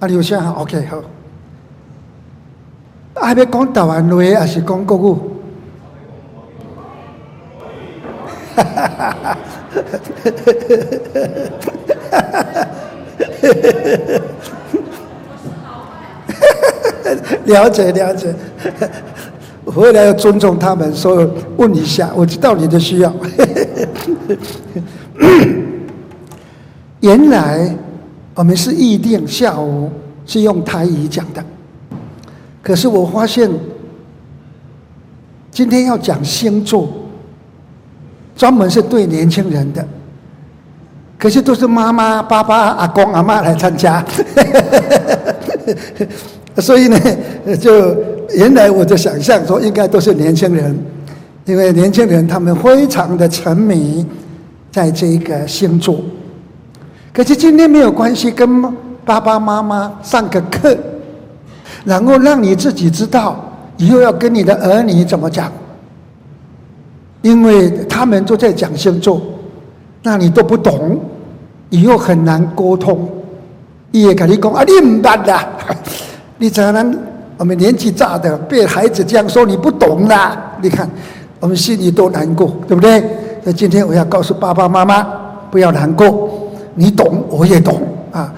啊，刘先生，OK 好。还要讲台湾话还是讲国语？哈哈哈哈哈！哈哈哈了解了解，我回来要尊重他们，所以问一下，我知道你的需要。原来我们是预定下午是用台语讲的，可是我发现今天要讲星座，专门是对年轻人的，可是都是妈妈、爸爸、阿公、阿妈来参加，所以呢，就原来我就想象说应该都是年轻人，因为年轻人他们非常的沉迷在这个星座。可是今天没有关系，跟爸爸妈妈上个课，然后让你自己知道以后要跟你的儿女怎么讲，因为他们都在讲星座，那你都不懂，以后很难沟通。也跟你讲啊，你唔捌啦，你才能我们年纪大的被孩子这样说，你不懂啦。你看我们心里多难过，对不对？所以今天我要告诉爸爸妈妈，不要难过。你懂，我也懂啊！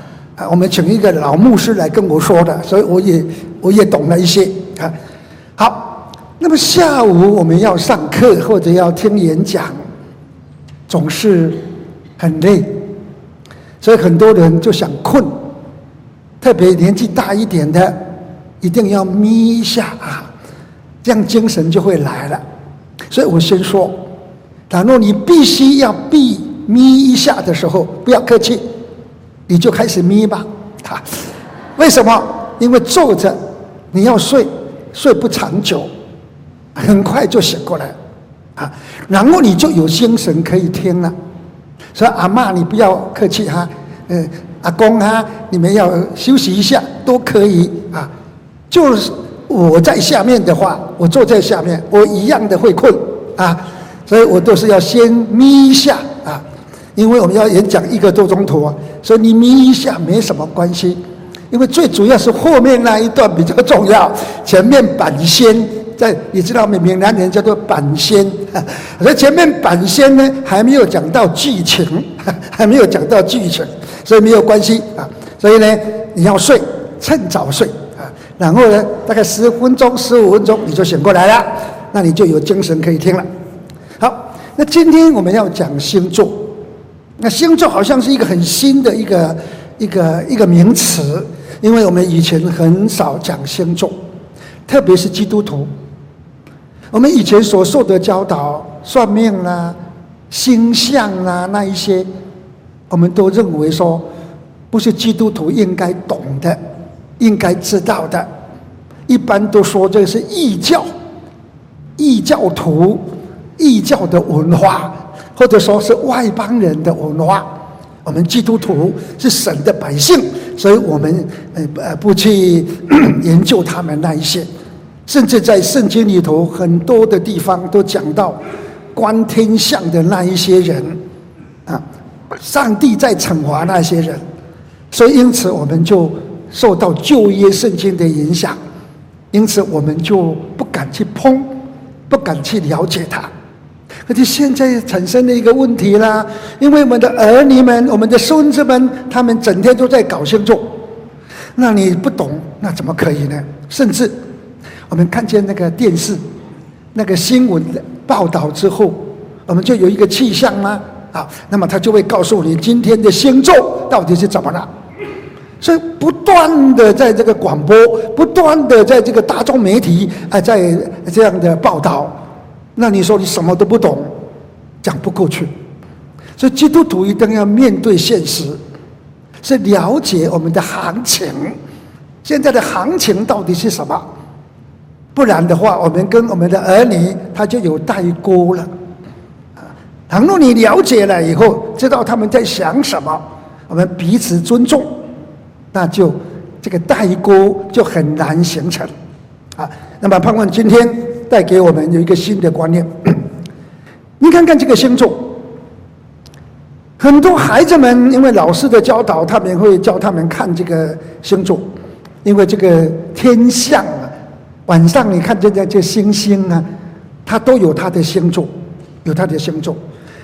我们请一个老牧师来跟我说的，所以我也我也懂了一些啊。好，那么下午我们要上课或者要听演讲，总是很累，所以很多人就想困，特别年纪大一点的，一定要眯一下啊，这样精神就会来了。所以我先说，倘若你必须要闭。眯一下的时候，不要客气，你就开始眯吧。啊，为什么？因为坐着你要睡，睡不长久，很快就醒过来，啊，然后你就有精神可以听了。所以阿嬷，你不要客气哈，嗯，阿公哈，你们要休息一下都可以啊。就是我在下面的话，我坐在下面，我一样的会困啊，所以我都是要先眯一下。因为我们要演讲一个多钟头啊，所以你眯一下没什么关系。因为最主要是后面那一段比较重要，前面板仙在，你知道吗？闽南人叫做板仙，所以前面板仙呢还没有讲到剧情，还没有讲到剧情，所以没有关系啊。所以呢，你要睡，趁早睡啊。然后呢，大概十分钟、十五分钟你就醒过来了，那你就有精神可以听了。好，那今天我们要讲星座。那星座好像是一个很新的一个一个一个名词，因为我们以前很少讲星座，特别是基督徒。我们以前所受的教导，算命啦、啊、星象啦、啊、那一些，我们都认为说，不是基督徒应该懂的、应该知道的。一般都说这是异教、异教徒、异教的文化。或者说是外邦人的文化，我们基督徒是神的百姓，所以我们呃呃不去 研究他们那一些，甚至在圣经里头很多的地方都讲到观天象的那一些人啊，上帝在惩罚那些人，所以因此我们就受到旧约圣经的影响，因此我们就不敢去碰，不敢去了解它。而且现在产生了一个问题啦，因为我们的儿女们、我们的孙子们，他们整天都在搞星座，那你不懂，那怎么可以呢？甚至我们看见那个电视、那个新闻的报道之后，我们就有一个气象吗？啊，那么他就会告诉你今天的星座到底是怎么了。所以不断的在这个广播，不断的在这个大众媒体啊，在这样的报道。那你说你什么都不懂，讲不过去。所以基督徒一定要面对现实，是了解我们的行情，现在的行情到底是什么？不然的话，我们跟我们的儿女他就有代沟了。倘若你了解了以后，知道他们在想什么，我们彼此尊重，那就这个代沟就很难形成。啊，那么盼望今天。带给我们有一个新的观念。你看看这个星座，很多孩子们因为老师的教导，他们会教他们看这个星座，因为这个天象啊，晚上你看这这这星星啊，它都有它的星座，有它的星座。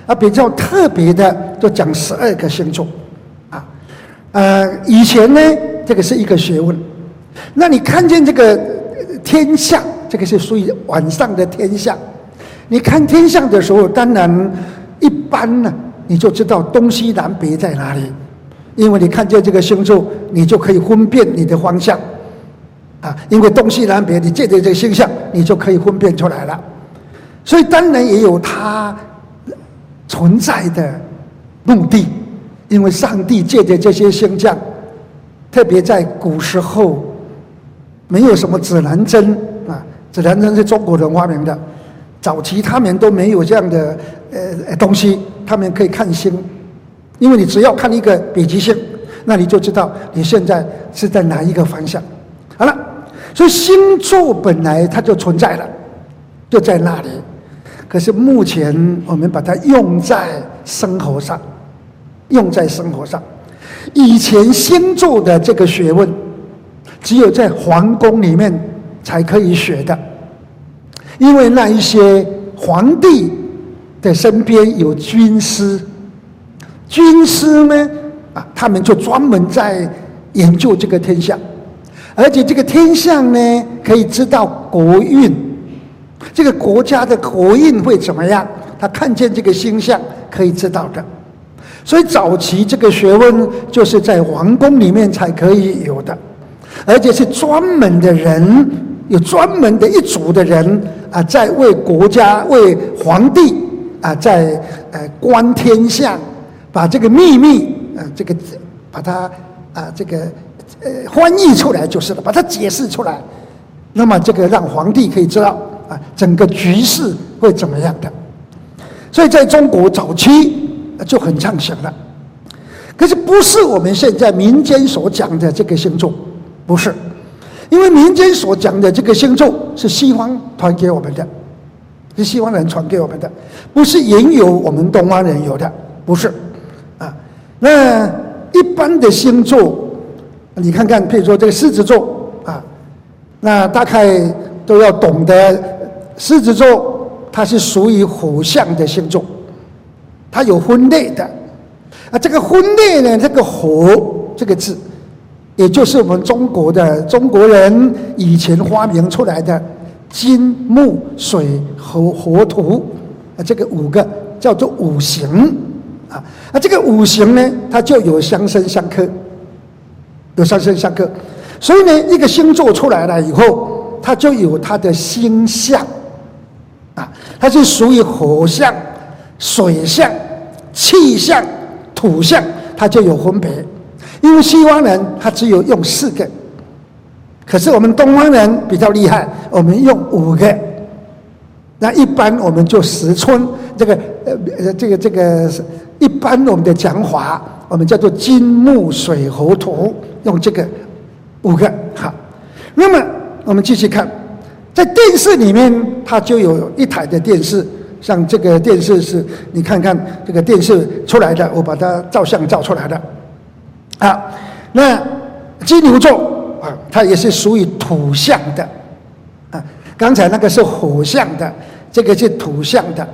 啊，比较特别的就讲十二个星座，啊，呃，以前呢，这个是一个学问。那你看见这个天象，这个是属于晚上的天象。你看天象的时候，当然一般呢，你就知道东西南北在哪里，因为你看见这个星座，你就可以分辨你的方向，啊，因为东西南北，你借着这个星象，你就可以分辨出来了。所以当然也有它。存在的目的，因为上帝借着这些星象，特别在古时候，没有什么指南针指南针是中国人发明的，早期他们都没有这样的呃东西，他们可以看星，因为你只要看一个北极星，那你就知道你现在是在哪一个方向。好了，所以星座本来它就存在了，就在那里。可是目前我们把它用在生活上，用在生活上。以前星座的这个学问，只有在皇宫里面才可以学的，因为那一些皇帝的身边有军师，军师呢啊，他们就专门在研究这个天象，而且这个天象呢，可以知道国运。这个国家的国运会怎么样？他看见这个星象可以知道的。所以早期这个学问就是在皇宫里面才可以有的，而且是专门的人，有专门的一组的人啊，在为国家、为皇帝啊，在呃观天象，把这个秘密啊，这个把它啊这个呃翻译出来就是了，把它解释出来，那么这个让皇帝可以知道。啊，整个局势会怎么样的？所以在中国早期就很畅行了。可是不是我们现在民间所讲的这个星座，不是，因为民间所讲的这个星座是西方传给我们的，是西方人传给我们的，不是原有我们东方人有的，不是。啊，那一般的星座，你看看，譬如说这个狮子座啊，那大概都要懂得。狮子座，它是属于火象的星座，它有婚类的。啊，这个婚类呢，这个“火”这个字，也就是我们中国的中国人以前发明出来的金木水火火土啊，这个五个叫做五行啊。啊，这个五行呢，它就有相生相克，有相生相克。所以呢，一个星座出来了以后，它就有它的星象。啊，它是属于火象、水象、气象、土象，它就有分别。因为西方人他只有用四个，可是我们东方人比较厉害，我们用五个。那一般我们就十寸，这个呃这个这个一般我们的讲法，我们叫做金木水火土，用这个五个。好，那么我们继续看。在电视里面，它就有一台的电视，像这个电视是，你看看这个电视出来的，我把它照相照出来的。啊，那金牛座啊，它也是属于土象的，啊，刚才那个是火象的，这个是土象的，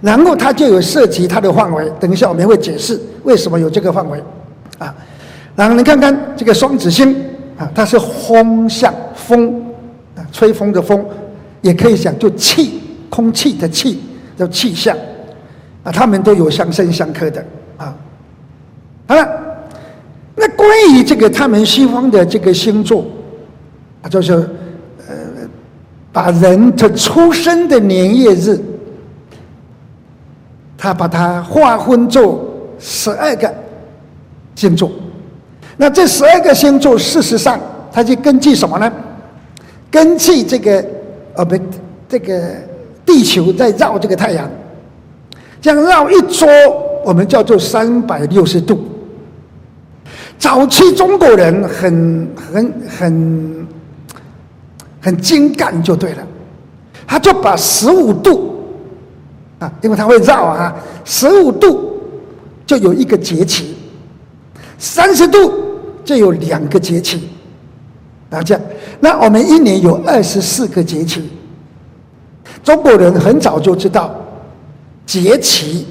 然后它就有涉及它的范围，等一下我们会解释为什么有这个范围，啊，然后你看看这个双子星啊，它是风象风啊。吹风的风，也可以讲就气，空气的气叫气象，啊，他们都有相生相克的啊。好了，那关于这个他们西方的这个星座，就是呃，把人的出生的年月日，他把它划分做十二个星座。那这十二个星座，事实上，它就根据什么呢？根据这个，呃，不，这个地球在绕这个太阳，这样绕一周，我们叫做三百六十度。早期中国人很很很很精干就对了，他就把十五度啊，因为他会绕啊，十五度就有一个节气，三十度就有两个节气，啊，这样，那我们一年有二十四个节气。中国人很早就知道节气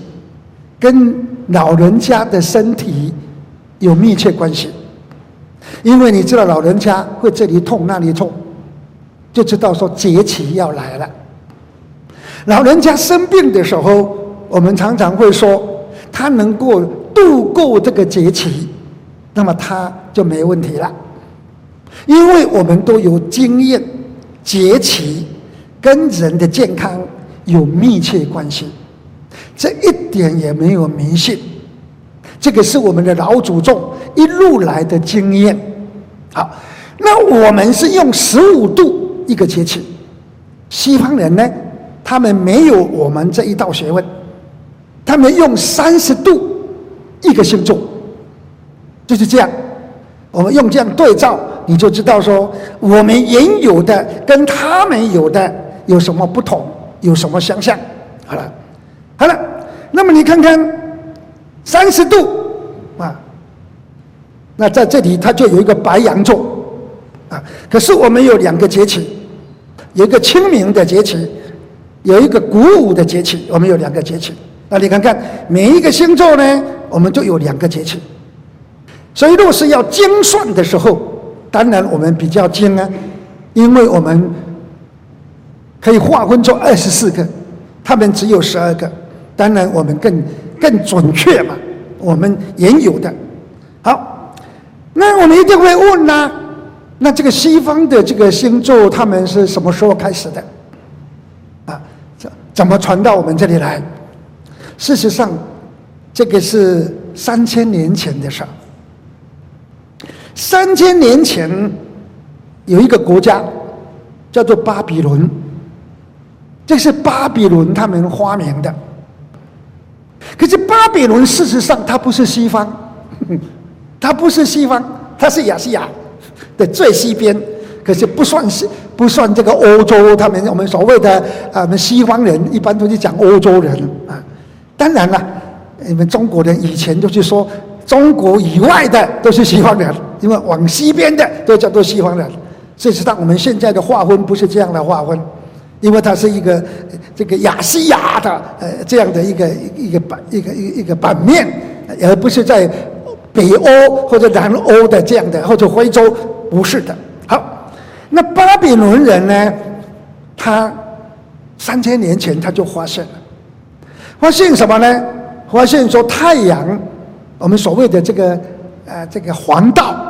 跟老人家的身体有密切关系，因为你知道老人家会这里痛那里痛，就知道说节气要来了。老人家生病的时候，我们常常会说，他能够度过这个节气，那么他就没问题了，因为我们都有经验，节气跟人的健康有密切关系，这一点也没有迷信，这个是我们的老祖宗一路来的经验。好，那我们是用十五度一个节气，西方人呢？他们没有我们这一道学问，他们用三十度一个星座，就是这样。我们用这样对照，你就知道说我们原有的跟他们有的有什么不同，有什么相像。好了，好了，那么你看看三十度啊，那在这里它就有一个白羊座啊。可是我们有两个节气，有一个清明的节气。有一个谷物的节气，我们有两个节气。那你看看每一个星座呢，我们就有两个节气。所以，若是要精算的时候，当然我们比较精啊，因为我们可以划分出二十四个，他们只有十二个，当然我们更更准确嘛。我们原有的。好，那我们一定会问呐、那这个西方的这个星座，他们是什么时候开始的？啊怎怎么传到我们这里来？事实上，这个是三千年前的事儿。三千年前，有一个国家叫做巴比伦，这是巴比伦他们发明的。可是巴比伦事实上它不是西方，它不是西方，它是亚细亚的最西边。可是不算是不算这个欧洲，他们我们所谓的啊，我们西方人一般都是讲欧洲人啊。当然了，你们中国人以前就是说中国以外的都是西方人，因为往西边的都叫做西方人。事实上，我们现在的划分不是这样的划分，因为它是一个这个亚细亚的呃这样的一个一个版一个一个一个版面，而不是在北欧或者南欧的这样的或者非洲，不是的。好。那巴比伦人呢？他三千年前他就发现了，发现什么呢？发现说太阳，我们所谓的这个呃这个黄道，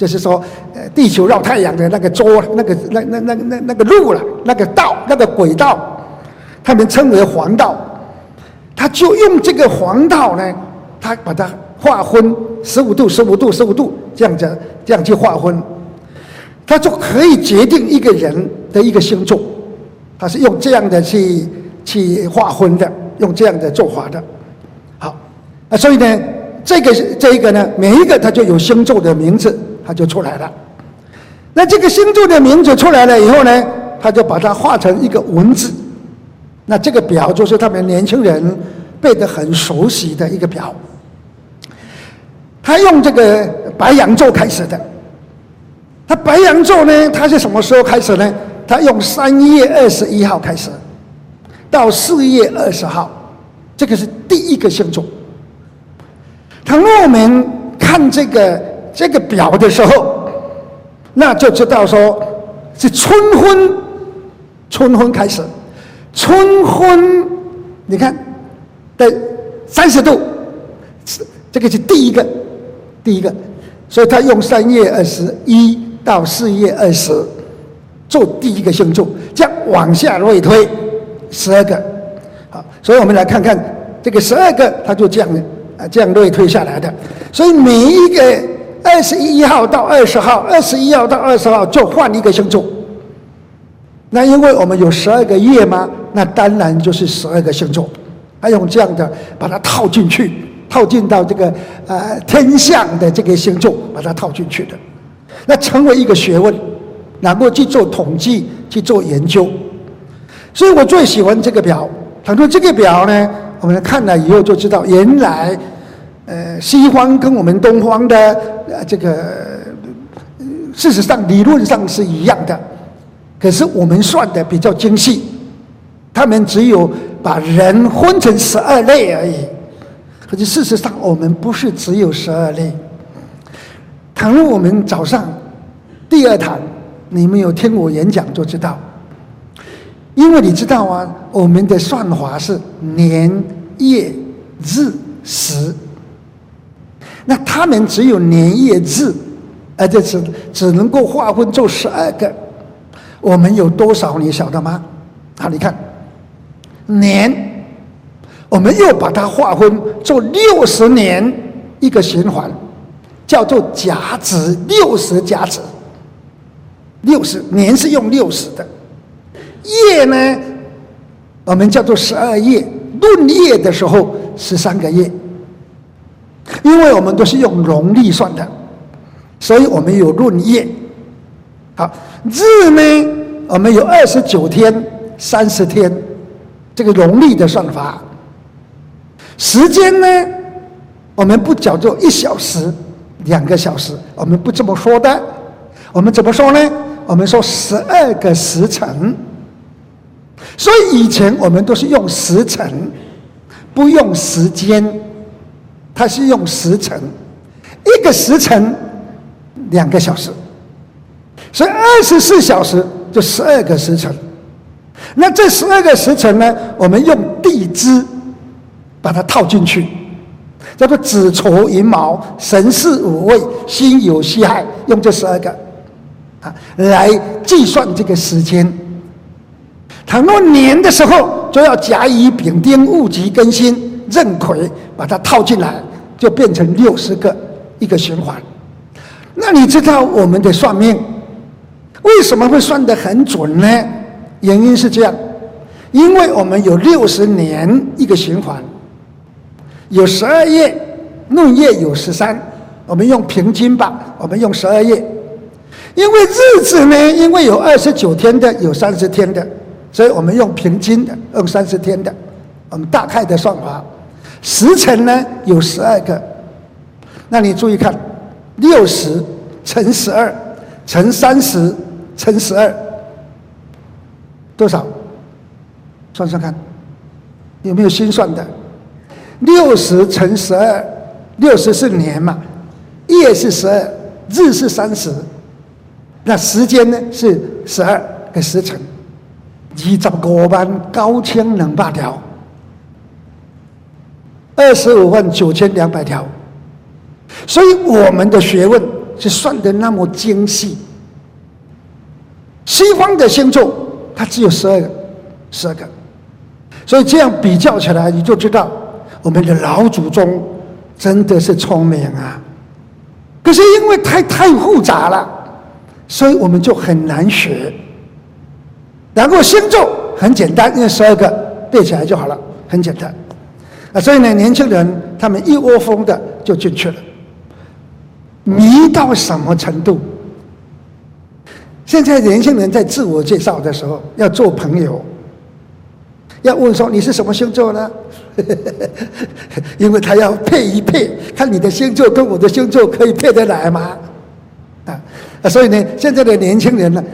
就是说呃地球绕太阳的那个周那个那那那那那个路了，那个道那个轨道，他们称为黄道。他就用这个黄道呢，他把它划分十五度、十五度、十五度这样子这样去划分。他就可以决定一个人的一个星座，他是用这样的去去划分的，用这样的做法的。好，那所以呢，这个这一个呢，每一个他就有星座的名字，他就出来了。那这个星座的名字出来了以后呢，他就把它画成一个文字。那这个表就是他们年轻人背得很熟悉的一个表。他用这个白羊座开始的。他白羊座呢？他是什么时候开始呢？他用三月二十一号开始，到四月二十号，这个是第一个星座。倘若我们看这个这个表的时候，那就知道说是春分，春分开始，春分，你看的三十度，这个是第一个，第一个，所以他用三月二十一。到四月二十，做第一个星座，这样往下类推，十二个，好，所以我们来看看这个十二个，它就这样啊，这样类推下来的。所以每一个二十一号到二十号，二十一号到二十号就换一个星座。那因为我们有十二个月嘛，那当然就是十二个星座，还用这样的把它套进去，套进到这个呃天象的这个星座，把它套进去的。那成为一个学问，然后去做统计，去做研究。所以我最喜欢这个表。倘若这个表呢，我们看了以后就知道，原来呃，西方跟我们东方的呃这个，事实上理论上是一样的，可是我们算的比较精细，他们只有把人分成十二类而已。可是事实上，我们不是只有十二类。倘若我们早上第二堂，你们有听我演讲就知道，因为你知道啊，我们的算法是年、月、日、时。那他们只有年、月、日，而且只只能够划分做十二个。我们有多少？你晓得吗？好，你看年。我们又把它划分做六十年一个循环，叫做甲子，六十甲子。六十年是用六十的，月呢，我们叫做十二月，闰月的时候十三个月，因为我们都是用农历算的，所以我们有闰月。好，日呢，我们有二十九天、三十天，这个农历的算法。时间呢，我们不讲究一小时、两个小时，我们不这么说的。我们怎么说呢？我们说十二个时辰。所以以前我们都是用时辰，不用时间，它是用时辰。一个时辰两个小时，所以二十四小时就十二个时辰。那这十二个时辰呢，我们用地支。把它套进去，叫做子丑寅卯辰巳午未辛酉戌亥，用这十二个啊来计算这个时间。倘若年的时候，就要甲乙丙丁戊己庚辛壬癸，把它套进来，就变成六十个一个循环。那你知道我们的算命为什么会算得很准呢？原因是这样，因为我们有六十年一个循环。有十二月，闰月有十三，我们用平均吧，我们用十二月。因为日子呢，因为有二十九天的，有三十天的，所以我们用平均的，用三十天的，我们大概的算法。时辰呢有十二个，那你注意看，六十乘十二乘三十乘十二，多少？算算看，有没有心算的？六十乘十二，六十是年嘛，月是十二，日是三十，那时间呢是十二个时辰，二十五万九千两百条，二十五万九千两百条，所以我们的学问是算得那么精细。西方的星座它只有十二个，十二个，所以这样比较起来，你就知道。我们的老祖宗真的是聪明啊，可是因为太太复杂了，所以我们就很难学。然后星座很简单，因为十二个背起来就好了，很简单。啊，所以呢，年轻人他们一窝蜂的就进去了，迷到什么程度？现在年轻人在自我介绍的时候要做朋友。要问说你是什么星座呢？因为他要配一配，看你的星座跟我的星座可以配得来吗？啊，所以呢，现在的年轻人呢，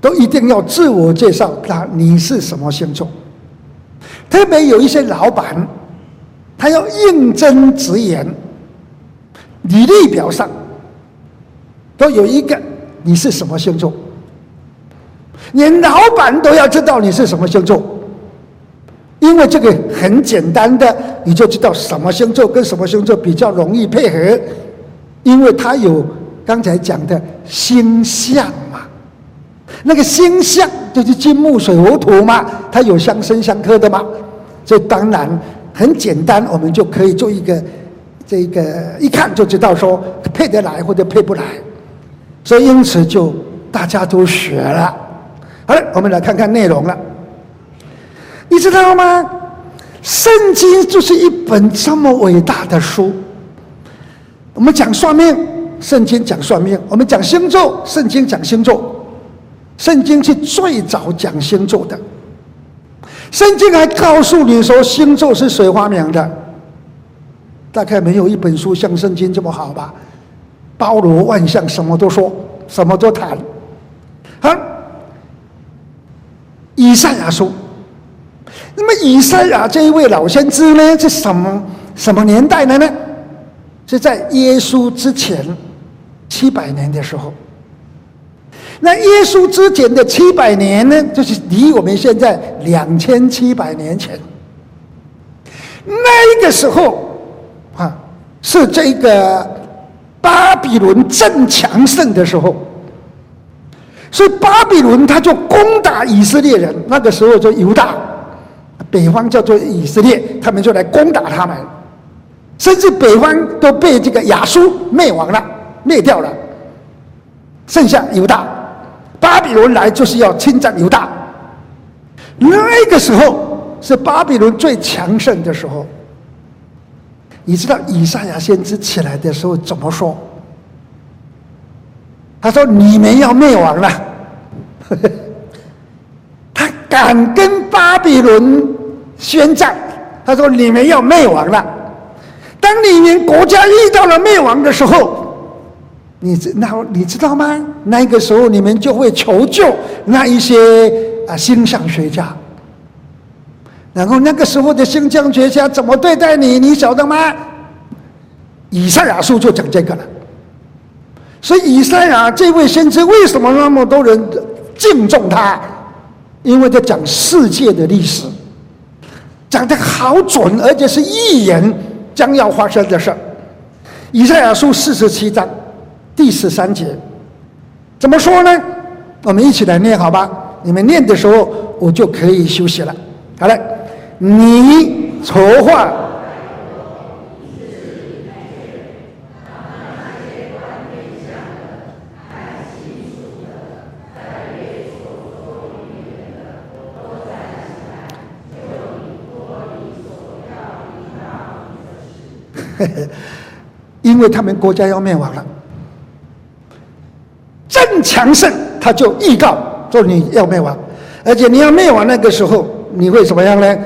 都一定要自我介绍，那你是什么星座？特别有一些老板，他要应征直言，履历表上都有一个你是什么星座，连老板都要知道你是什么星座。因为这个很简单的，你就知道什么星座跟什么星座比较容易配合，因为它有刚才讲的星象嘛，那个星象就是金木水火土嘛，它有相生相克的嘛，这当然很简单，我们就可以做一个这个一看就知道说配得来或者配不来，所以因此就大家都学了。好了，我们来看看内容了。你知道吗？圣经就是一本这么伟大的书。我们讲算命，圣经讲算命；我们讲星座，圣经讲星座。圣经是最早讲星座的。圣经还告诉你说，星座是谁发明的？大概没有一本书像圣经这么好吧，包罗万象，什么都说，什么都谈。好，以赛亚书。那么以赛亚这一位老先知呢，是什么什么年代的呢？是在耶稣之前七百年的时候。那耶稣之前的七百年呢，就是离我们现在两千七百年前。那个时候啊，是这个巴比伦正强盛的时候，所以巴比伦他就攻打以色列人。那个时候就犹大，北方叫做以色列，他们就来攻打他们，甚至北方都被这个亚述灭亡了，灭掉了，剩下犹大。巴比伦来就是要侵占犹大，那个时候是巴比伦最强盛的时候。你知道以赛亚先知起来的时候怎么说？他说：“你们要灭亡了。”他敢跟巴比伦宣战。他说：“你们要灭亡了。”当你们国家遇到了灭亡的时候。你知那你知道吗？那个时候你们就会求救那一些啊星象学家，然后那个时候的星象学家怎么对待你？你晓得吗？以赛亚书就讲这个了。所以以赛亚这位先知为什么那么多人敬重他？因为他讲世界的历史，讲的好准，而且是预言将要发生的事。以赛亚书四十七章。第十三节怎么说呢？我们一起来念好吧？你们念的时候，我就可以休息了。好了，你筹划。因为他们国家要灭亡了。正强盛，他就预告说你要灭亡，而且你要灭亡那个时候，你会怎么样呢？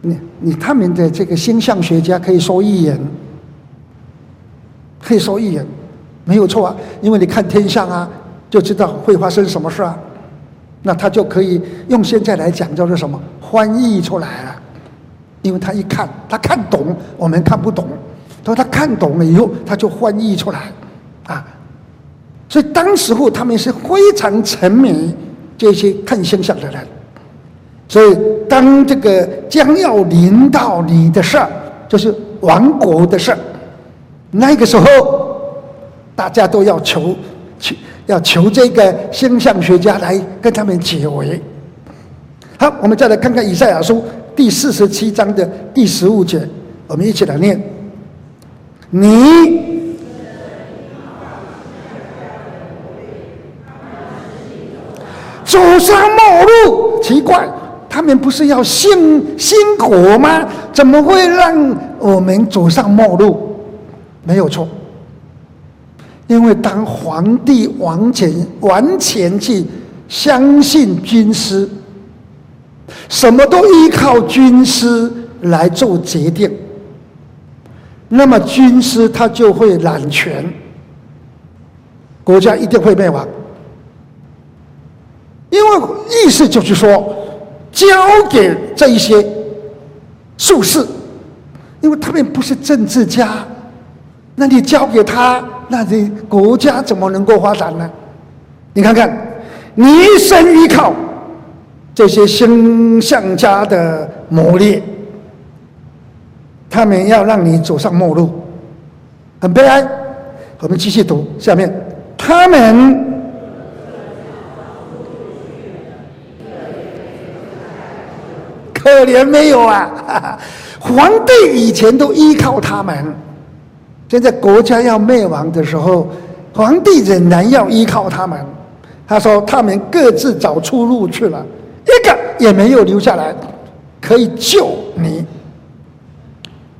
你你他们的这个星象学家可以说预言，可以说预言，没有错啊，因为你看天象啊，就知道会发生什么事啊，那他就可以用现在来讲叫做什么翻译出来了，因为他一看，他看懂，我们看不懂，他说他看懂了以后，他就翻译出来，啊。所以当时候他们是非常沉迷这些看星象的人，所以当这个将要临到你的事儿，就是亡国的事儿，那个时候大家都要求求要求这个星象学家来跟他们解围。好，我们再来看看以赛亚书第四十七章的第十五节，我们一起来念，你。走上末路，奇怪，他们不是要兴兴国吗？怎么会让我们走上末路？没有错，因为当皇帝完全完全去相信军师，什么都依靠军师来做决定，那么军师他就会揽权，国家一定会灭亡。因为意思就是说，交给这一些术士，因为他们不是政治家，那你交给他，那你国家怎么能够发展呢？你看看，你一生依靠这些星象家的谋略，他们要让你走上末路，很悲哀。我们继续读下面，他们。可怜没有啊！皇帝以前都依靠他们，现在国家要灭亡的时候，皇帝仍然要依靠他们。他说：“他们各自找出路去了，一个也没有留下来可以救你。”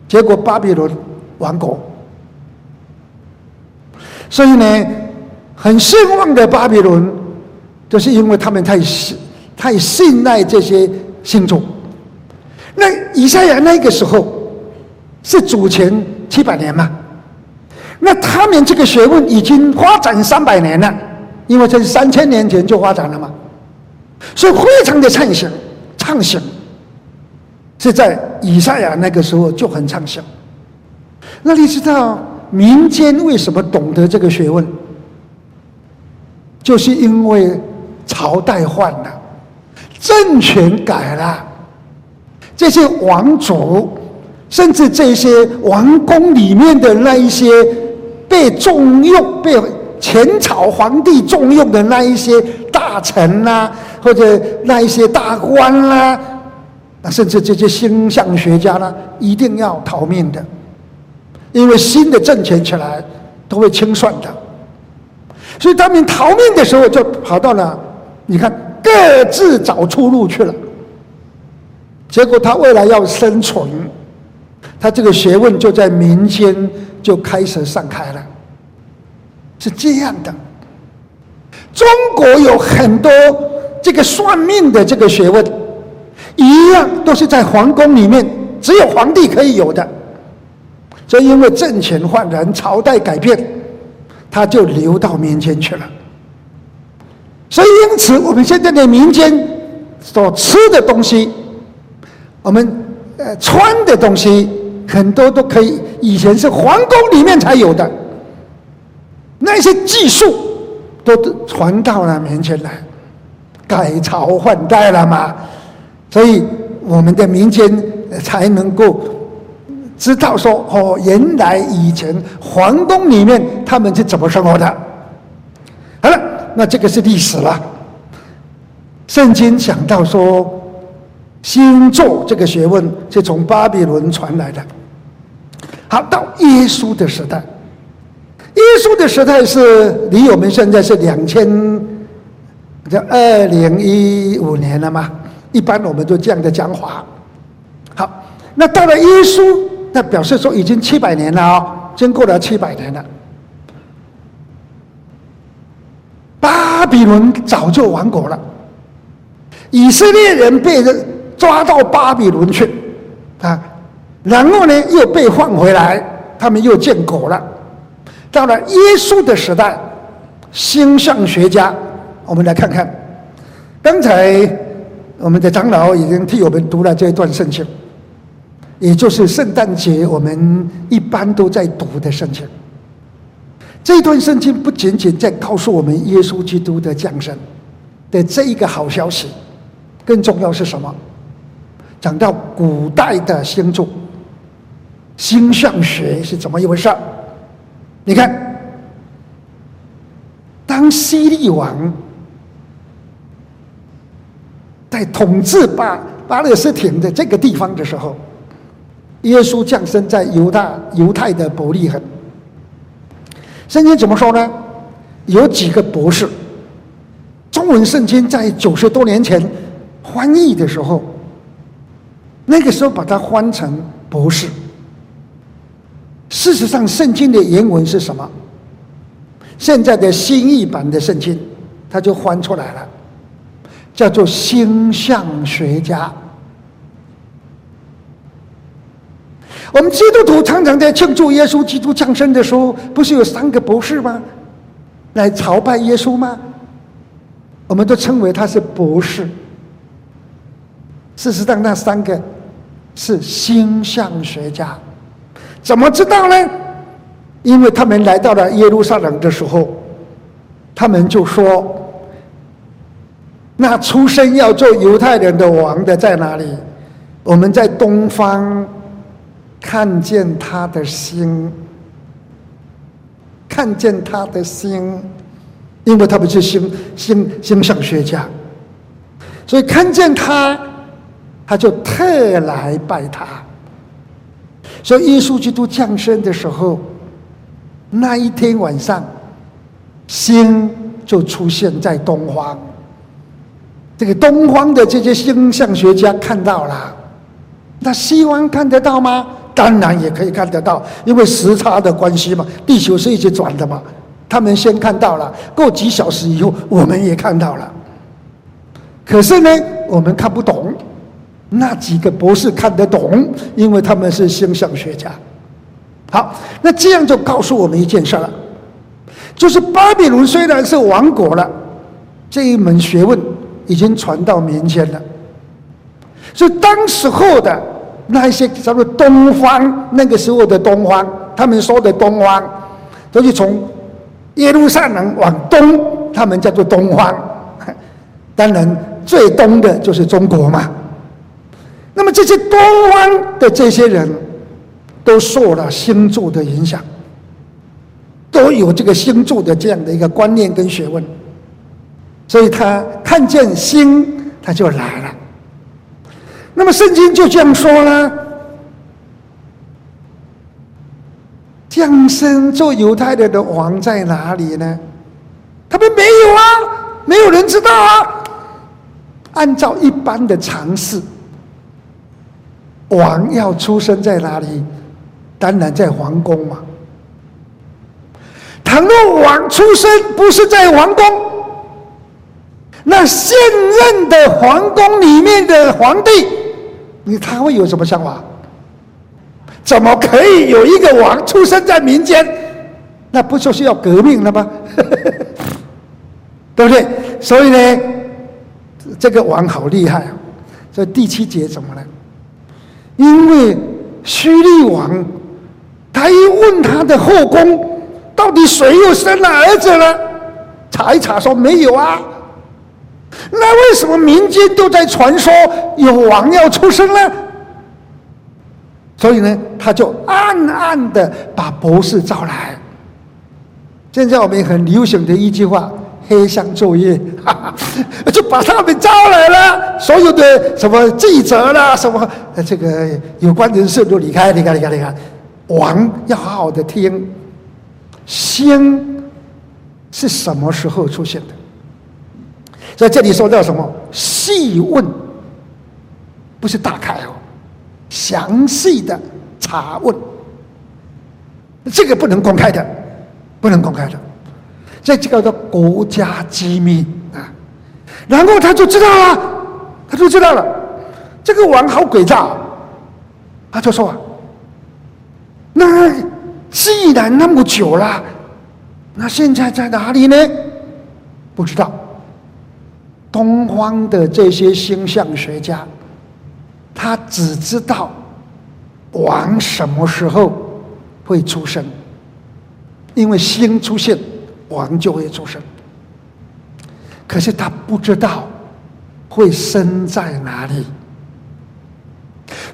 结果巴比伦亡国，所以呢，很失望的巴比伦，就是因为他们太信太信赖这些信众。那以赛亚那个时候，是祖前七百年嘛？那他们这个学问已经发展三百年了，因为这是三千年前就发展了嘛，所以非常的畅想，畅想。是在以赛亚那个时候就很畅想。那你知道民间为什么懂得这个学问？就是因为朝代换了，政权改了，这些王族，甚至这些王宫里面的那一些被重用、被前朝皇帝重用的那一些大臣呐、或者那一些大官啦、那甚至这些星象学家呢，一定要逃命的，因为新的政权起来都会清算的，所以他们逃命的时候就跑到了，你看各自找出路去了。结果他未来要生存，他这个学问就在民间就开始散开了，是这样的。中国有很多这个算命的这个学问。一样都是在皇宫里面，只有皇帝可以有的。所以因为政权换人，朝代改变，他就流到民间去了。所以因此，我们现在的民间所吃的东西，我们呃穿的东西，很多都可以，以前是皇宫里面才有的，那些技术都传到了民间来，改朝换代了嘛。所以，我们的民间才能够知道说：哦，原来以前皇宫里面他们是怎么生活的。好了，那这个是历史了。圣经讲到说，星座这个学问是从巴比伦传来的。好，到耶稣的时代，耶稣的时代是离我们现在是两千，这二零一五年了嘛？一般我们都这样的讲法。好，那到了耶稣，那表示说已经七百年了啊、哦，经过了七百年了。巴比伦早就亡国了，以色列人被人抓到巴比伦去啊，然后呢又被放回来，他们又建国了。到了耶稣的时代，星象学家，我们来看看，刚才。我们的长老已经替我们读了这一段圣经，也就是圣诞节我们一般都在读的圣经。这段圣经不仅仅在告诉我们耶稣基督的降生的这一个好消息，更重要是什么？讲到古代的星座、星象学是怎么一回事？你看，当希利王。在统治巴巴勒斯坦的这个地方的时候，耶稣降生在犹大犹太的伯利恒。圣经怎么说呢？有几个博士，中文圣经在九十多年前翻译的时候，那个时候把它翻成博士。事实上，圣经的原文是什么？现在的新译版的圣经，它就翻出来了。叫做星象学家。我们基督徒常常在庆祝耶稣基督降生的时候，不是有三个博士吗？来朝拜耶稣吗？我们都称为他是博士。事实上，那三个是星象学家。怎么知道呢？因为他们来到了耶路撒冷的时候，他们就说。那出生要做犹太人的王的在哪里？我们在东方看见他的星，看见他的星，因为他们是星星星象学家，所以看见他，他就特来拜他。所以耶稣基督降生的时候，那一天晚上，星就出现在东方。这个东方的这些星象学家看到了，那西方看得到吗？当然也可以看得到，因为时差的关系嘛，地球是一直转的嘛。他们先看到了，过几小时以后，我们也看到了。可是呢，我们看不懂，那几个博士看得懂，因为他们是星象学家。好，那这样就告诉我们一件事了，就是巴比伦虽然是亡国了，这一门学问已经传到民间了。所以当时候的那一些叫做东方，那个时候的东方，他们说的东方，都是从耶路撒冷往东，他们叫做东方。当然，最东的就是中国嘛。那么这些东方的这些人。都受了星座的影响，都有这个星座的这样的一个观念跟学问，所以他看见星，他就来了。那么圣经就这样说了：降生做犹太人的王在哪里呢？他们没有啊，没有人知道啊。按照一般的常识，王要出生在哪里？当然在皇宫嘛。倘若王出生不是在皇宫，那现任的皇宫里面的皇帝，你他会有什么想法？怎么可以有一个王出生在民间？那不就是要革命了吗？对不对？所以呢，这个王好厉害啊！这第七节怎么了？因为虚利王。他一问他的后宫，到底谁又生了儿子了？查一查说没有啊。那为什么民间都在传说有王要出生呢？所以呢，他就暗暗的把博士招来。现在我们很流行的一句话：“黑箱作业”，哈 哈就把他们招来了。所有的什么记者啦，什么这个有关人士都离开，离开，离开，离开。王要好好的听，星是什么时候出现的？在这里说到什么？细问，不是大开哦，详细的查问，这个不能公开的，不能公开的，这就叫做国家机密啊。然后他就知道了，他就知道了，这个王好诡诈，他就说。那既然那么久了，那现在在哪里呢？不知道。东方的这些星象学家，他只知道王什么时候会出生，因为星出现，王就会出生。可是他不知道会生在哪里，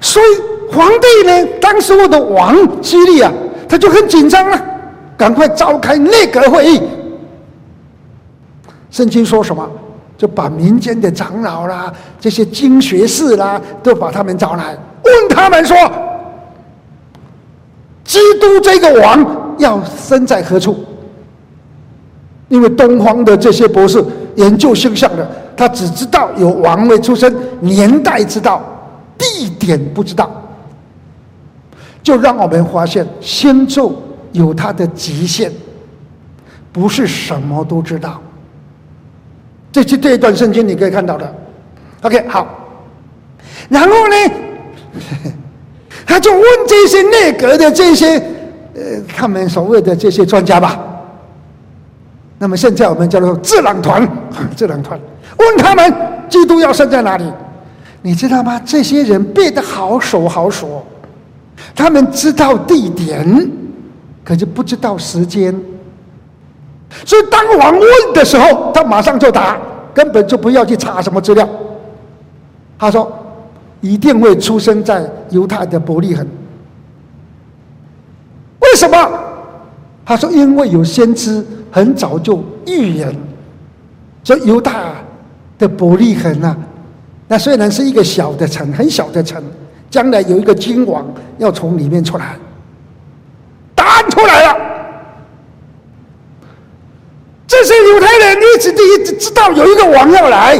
所以。皇帝呢？当时我的王希律啊，他就很紧张了，赶快召开内阁会议。圣经说什么？就把民间的长老啦、这些经学士啦，都把他们找来，问他们说：基督这个王要生在何处？因为东方的这些博士研究星象的，他只知道有王位出生，年代知道，地点不知道。就让我们发现星座有它的极限，不是什么都知道。这这这一段圣经你可以看到的。OK，好。然后呢，他就问这些内阁的这些呃，他们所谓的这些专家吧。那么现在我们叫做智囊团，智囊团问他们基督要生在哪里？你知道吗？这些人变得好熟好熟。他们知道地点，可是不知道时间。所以当王问的时候，他马上就答，根本就不要去查什么资料。他说：“一定会出生在犹太的伯利恒。”为什么？他说：“因为有先知很早就预言，说犹大的伯利恒啊，那虽然是一个小的城，很小的城。”将来有一个君王要从里面出来，答案出来了。这些犹太人一直一直知道有一个王要来，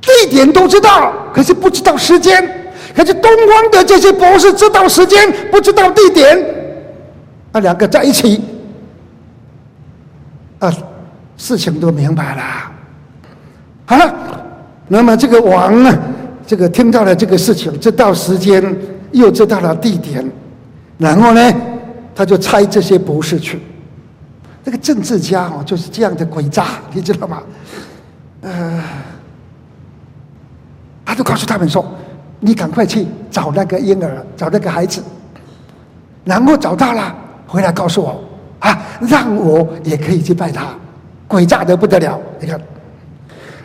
地点都知道，可是不知道时间。可是东方的这些博士知道时间，不知道地点，那两个在一起，啊，事情都明白了。好了，那么这个王呢？这个听到了这个事情，知道时间，又知道了地点，然后呢，他就差这些博士去。这个政治家哦，就是这样的诡诈，你知道吗？呃，他就告诉他们说：“你赶快去找那个婴儿，找那个孩子，然后找到了，回来告诉我啊，让我也可以去拜他。”诡诈得不得了，你看。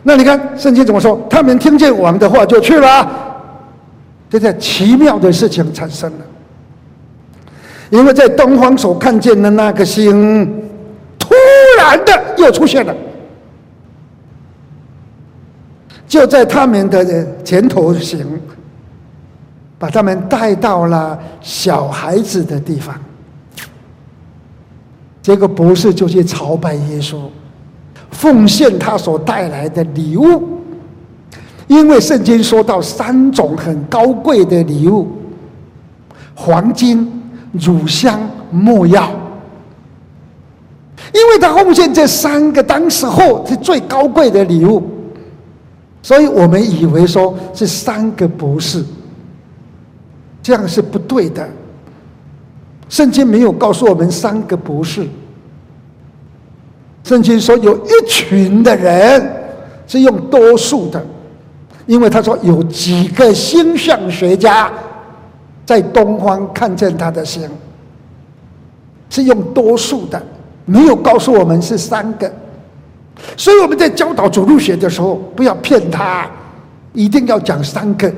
那你看圣经怎么说？他们听见王的话就去了，这在奇妙的事情产生了。因为在东方所看见的那个星。突然的又出现了，就在他们的前头行，把他们带到了小孩子的地方。这个博士就去朝拜耶稣，奉献他所带来的礼物。因为圣经说到三种很高贵的礼物：黄金、乳香、没药。因为他奉献这三个当时候是最高贵的礼物，所以我们以为说是三个博士，这样是不对的。圣经没有告诉我们三个博士，圣经说有一群的人是用多数的，因为他说有几个星象学家在东方看见他的星，是用多数的。没有告诉我们是三个，所以我们在教导主路学的时候，不要骗他，一定要讲三个，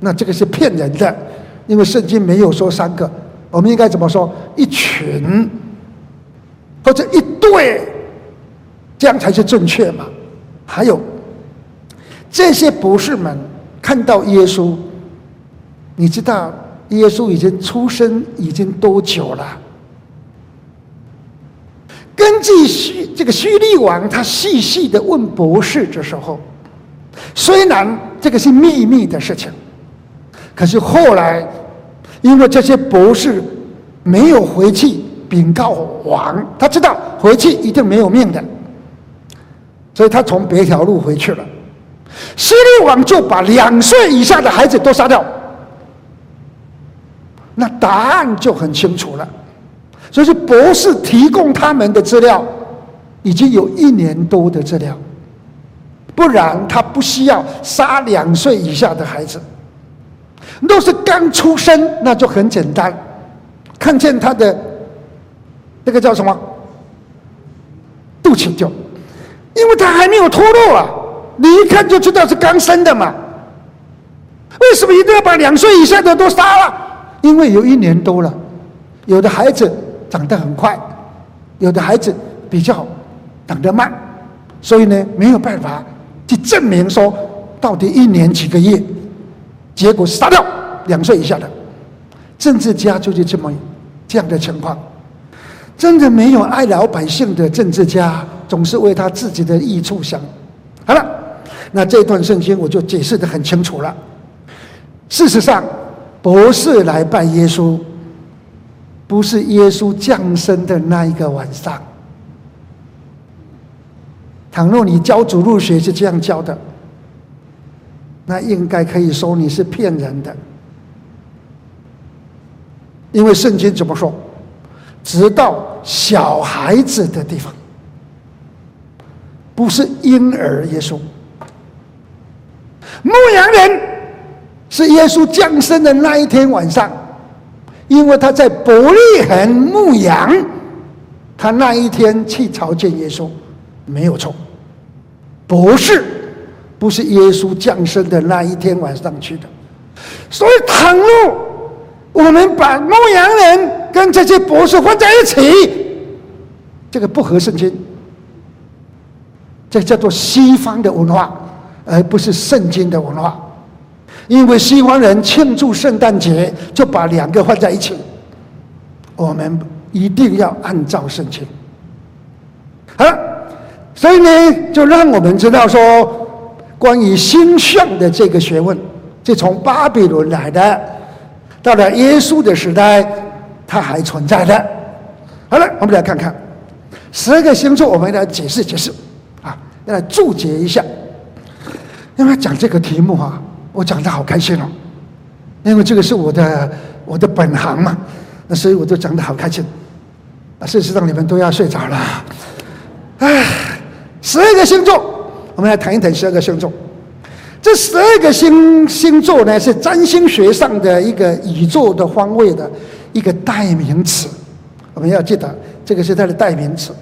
那这个是骗人的，因为圣经没有说三个，我们应该怎么说？一群或者一对，这样才是正确嘛。还有这些博士们看到耶稣，你知道耶稣已经出生已经多久了？根据叙这个叙利王，他细细的问博士的时候，虽然这个是秘密的事情，可是后来，因为这些博士没有回去禀告王，他知道回去一定没有命的，所以他从别条路回去了。叙利王就把两岁以下的孩子都杀掉，那答案就很清楚了。所以是博士提供他们的资料，已经有一年多的资料，不然他不需要杀两岁以下的孩子。若是刚出生，那就很简单，看见他的那个叫什么肚脐就，因为他还没有脱落啊，你一看就知道是刚生的嘛。为什么一定要把两岁以下的都杀了？因为有一年多了，有的孩子。长得很快，有的孩子比较长得慢，所以呢，没有办法去证明说到底一年几个月，结果杀掉两岁以下的政治家就是这么这样的情况，真的没有爱老百姓的政治家，总是为他自己的益处想。好了，那这段圣经我就解释的很清楚了。事实上，博士来拜耶稣。不是耶稣降生的那一个晚上。倘若你教主入学是这样教的，那应该可以说你是骗人的。因为圣经怎么说？直到小孩子的地方，不是婴儿耶稣。牧羊人是耶稣降生的那一天晚上。因为他在伯利恒牧羊，他那一天去朝见耶稣，没有错。不是不是耶稣降生的那一天晚上去的，所以倘若我们把牧羊人跟这些博士混在一起，这个不合圣经，这叫做西方的文化，而不是圣经的文化。因为西方人庆祝圣诞节，就把两个放在一起。我们一定要按照圣经。好，所以呢，就让我们知道说，关于星象的这个学问，就从巴比伦来的，到了耶稣的时代，它还存在的。好了，我们来看看十二个星座，我们来解释解释啊，要来注解一下。因为讲这个题目啊。我讲的好开心哦，因为这个是我的我的本行嘛，那所以我就讲的好开心。事实上你们都要睡着了。唉，十二个星座，我们来谈一谈十二个星座。这十二个星星座呢，是占星学上的一个宇宙的方位的一个代名词。我们要记得，这个是它的代名词。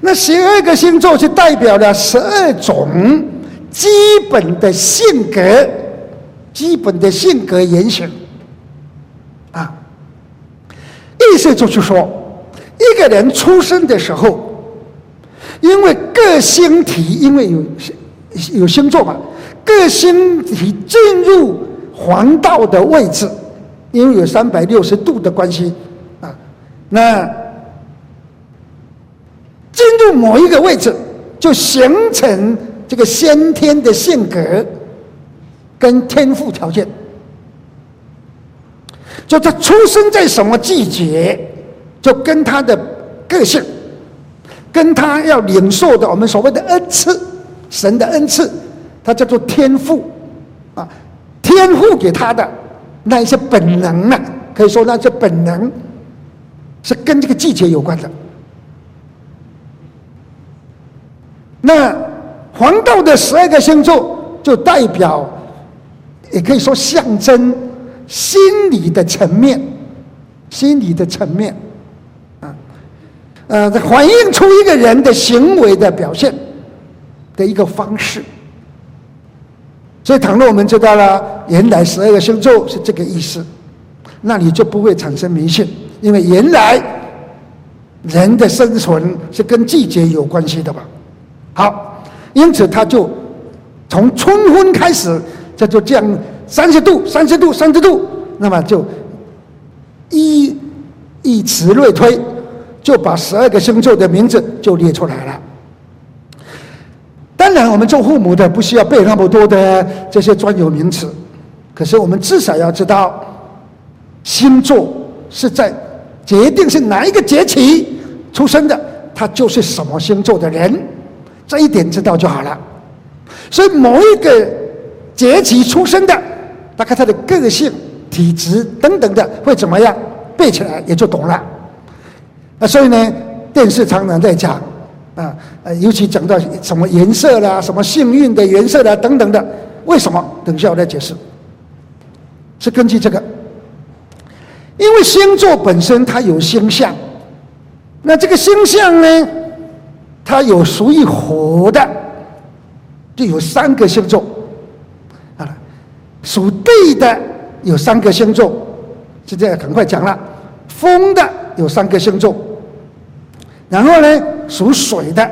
那十二个星座是代表了十二种基本的性格，基本的性格言行。啊，意思就是说，一个人出生的时候，因为各星体，因为有有星座嘛，各星体进入黄道的位置，因为有三百六十度的关系啊，那。进入某一个位置，就形成这个先天的性格跟天赋条件。就他出生在什么季节，就跟他的个性，跟他要领受的我们所谓的恩赐，神的恩赐，它叫做天赋啊，天赋给他的那一些本能啊，可以说那些本能是跟这个季节有关的。那黄道的十二个星座，就代表，也可以说象征心理的层面，心理的层面，呃，反映出一个人的行为的表现的一个方式。所以，倘若我们知道了原来十二个星座是这个意思，那你就不会产生迷信，因为原来人的生存是跟季节有关系的吧。好，因此他就从春分开始，这就这样三十度、三十度、三十度，那么就依以此类推，就把十二个星座的名字就列出来了。当然，我们做父母的不需要背那么多的这些专有名词，可是我们至少要知道，星座是在决定是哪一个节气出生的，他就是什么星座的人。这一点知道就好了，所以某一个节气出生的，大概他的个性、体质等等的会怎么样，背起来也就懂了。啊，所以呢，电视常常在讲，啊，呃，尤其讲到什么颜色啦、什么幸运的颜色啦等等的，为什么？等一下我来解释。是根据这个，因为星座本身它有星象，那这个星象呢？它有属于火的，就有三个星座，啊，属地的有三个星座，就这样赶快讲了。风的有三个星座，然后呢，属水的，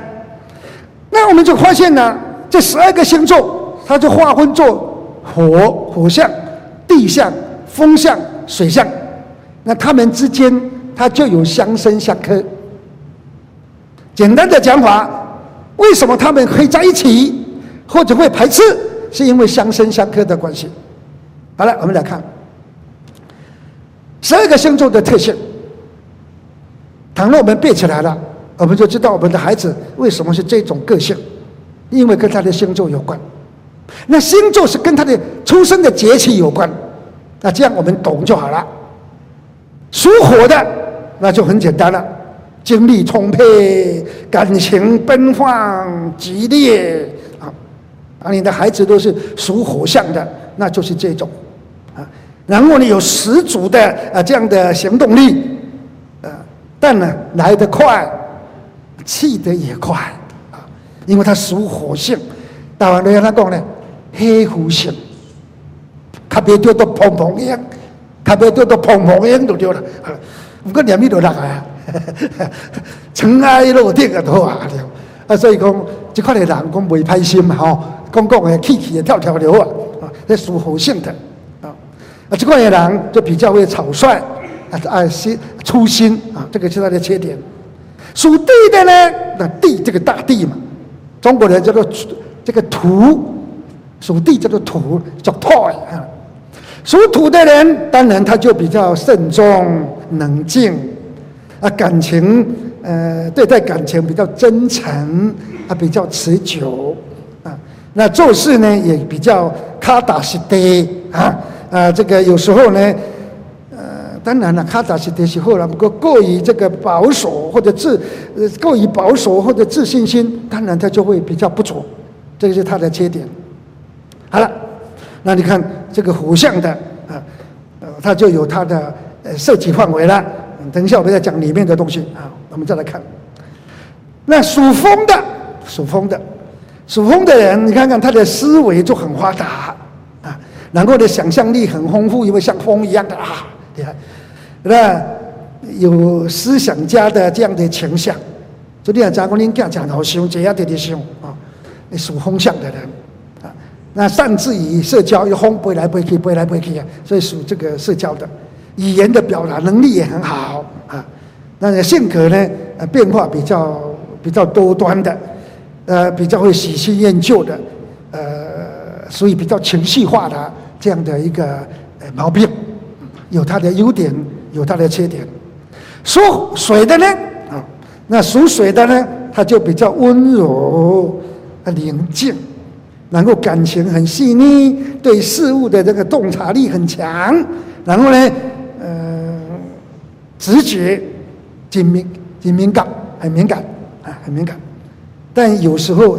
那我们就发现呢，这十二个星座，它就划分作火火象、地象、风象、水象，那它们之间它就有相生相克。简单的讲法，为什么他们会在一起，或者会排斥？是因为相生相克的关系。好了，我们来看十二个星座的特性。倘若我们背起来了，我们就知道我们的孩子为什么是这种个性，因为跟他的星座有关。那星座是跟他的出生的节气有关，那这样我们懂就好了。属火的，那就很简单了。精力充沛，感情奔放激烈啊！啊，你的孩子都是属火象的，那就是这种啊。然后呢，有十足的啊这样的行动力，但呢来得快，去得也快啊，因为它属火性。台湾人他讲呢，黑虎性，特别叫做砰砰烟，特别叫做砰砰烟就对了啊。不过两米多大啊？尘埃落定啊，都啊啊，所以讲这块的人讲未歹心，吼，讲讲的气气的跳跳流啊，啊，这属火性的啊，啊，这块的人就比较会草率啊，啊，心粗心啊，这个是他的缺点。属地的呢，那地这个大地嘛，中国人叫做这个土，属地叫做土，叫土啊。属土的人，当然他就比较慎重冷静。啊，感情，呃，对待感情比较真诚，啊，比较持久，啊，那做事呢也比较卡打实地啊啊，这个有时候呢，当然了，卡达西的时候了，不过过于这个保守或者自呃过于保守或者自信心，当然他就会比较不足，这个是他的缺点。好了，那你看这个火象的啊，呃，它就有它的呃涉及范围了。等一下我们再讲里面的东西啊，我们再来看。那属风的，属风的。属风的人，你看看他的思维就很发达啊，然后的想象力很丰富，因为像风一样的啊，厉害。那有思想家的这样的倾向，就你讲讲过，你讲讲好凶，这样的的凶啊，你属风向的人啊，那擅自于社交，又风飞来飞去，飞来飞去啊，所以属这个社交的，语言的表达能力也很好啊，那性格呢，呃，变化比较比较多端的。呃，比较会喜新厌旧的，呃，所以比较情绪化的这样的一个呃毛病，有它的优点，有它的缺点。属水的呢，啊，那属水的呢，它就比较温柔、宁静，然后感情很细腻，对事物的这个洞察力很强，然后呢，呃，直觉精敏、精敏感，很敏感啊，很敏感。但有时候，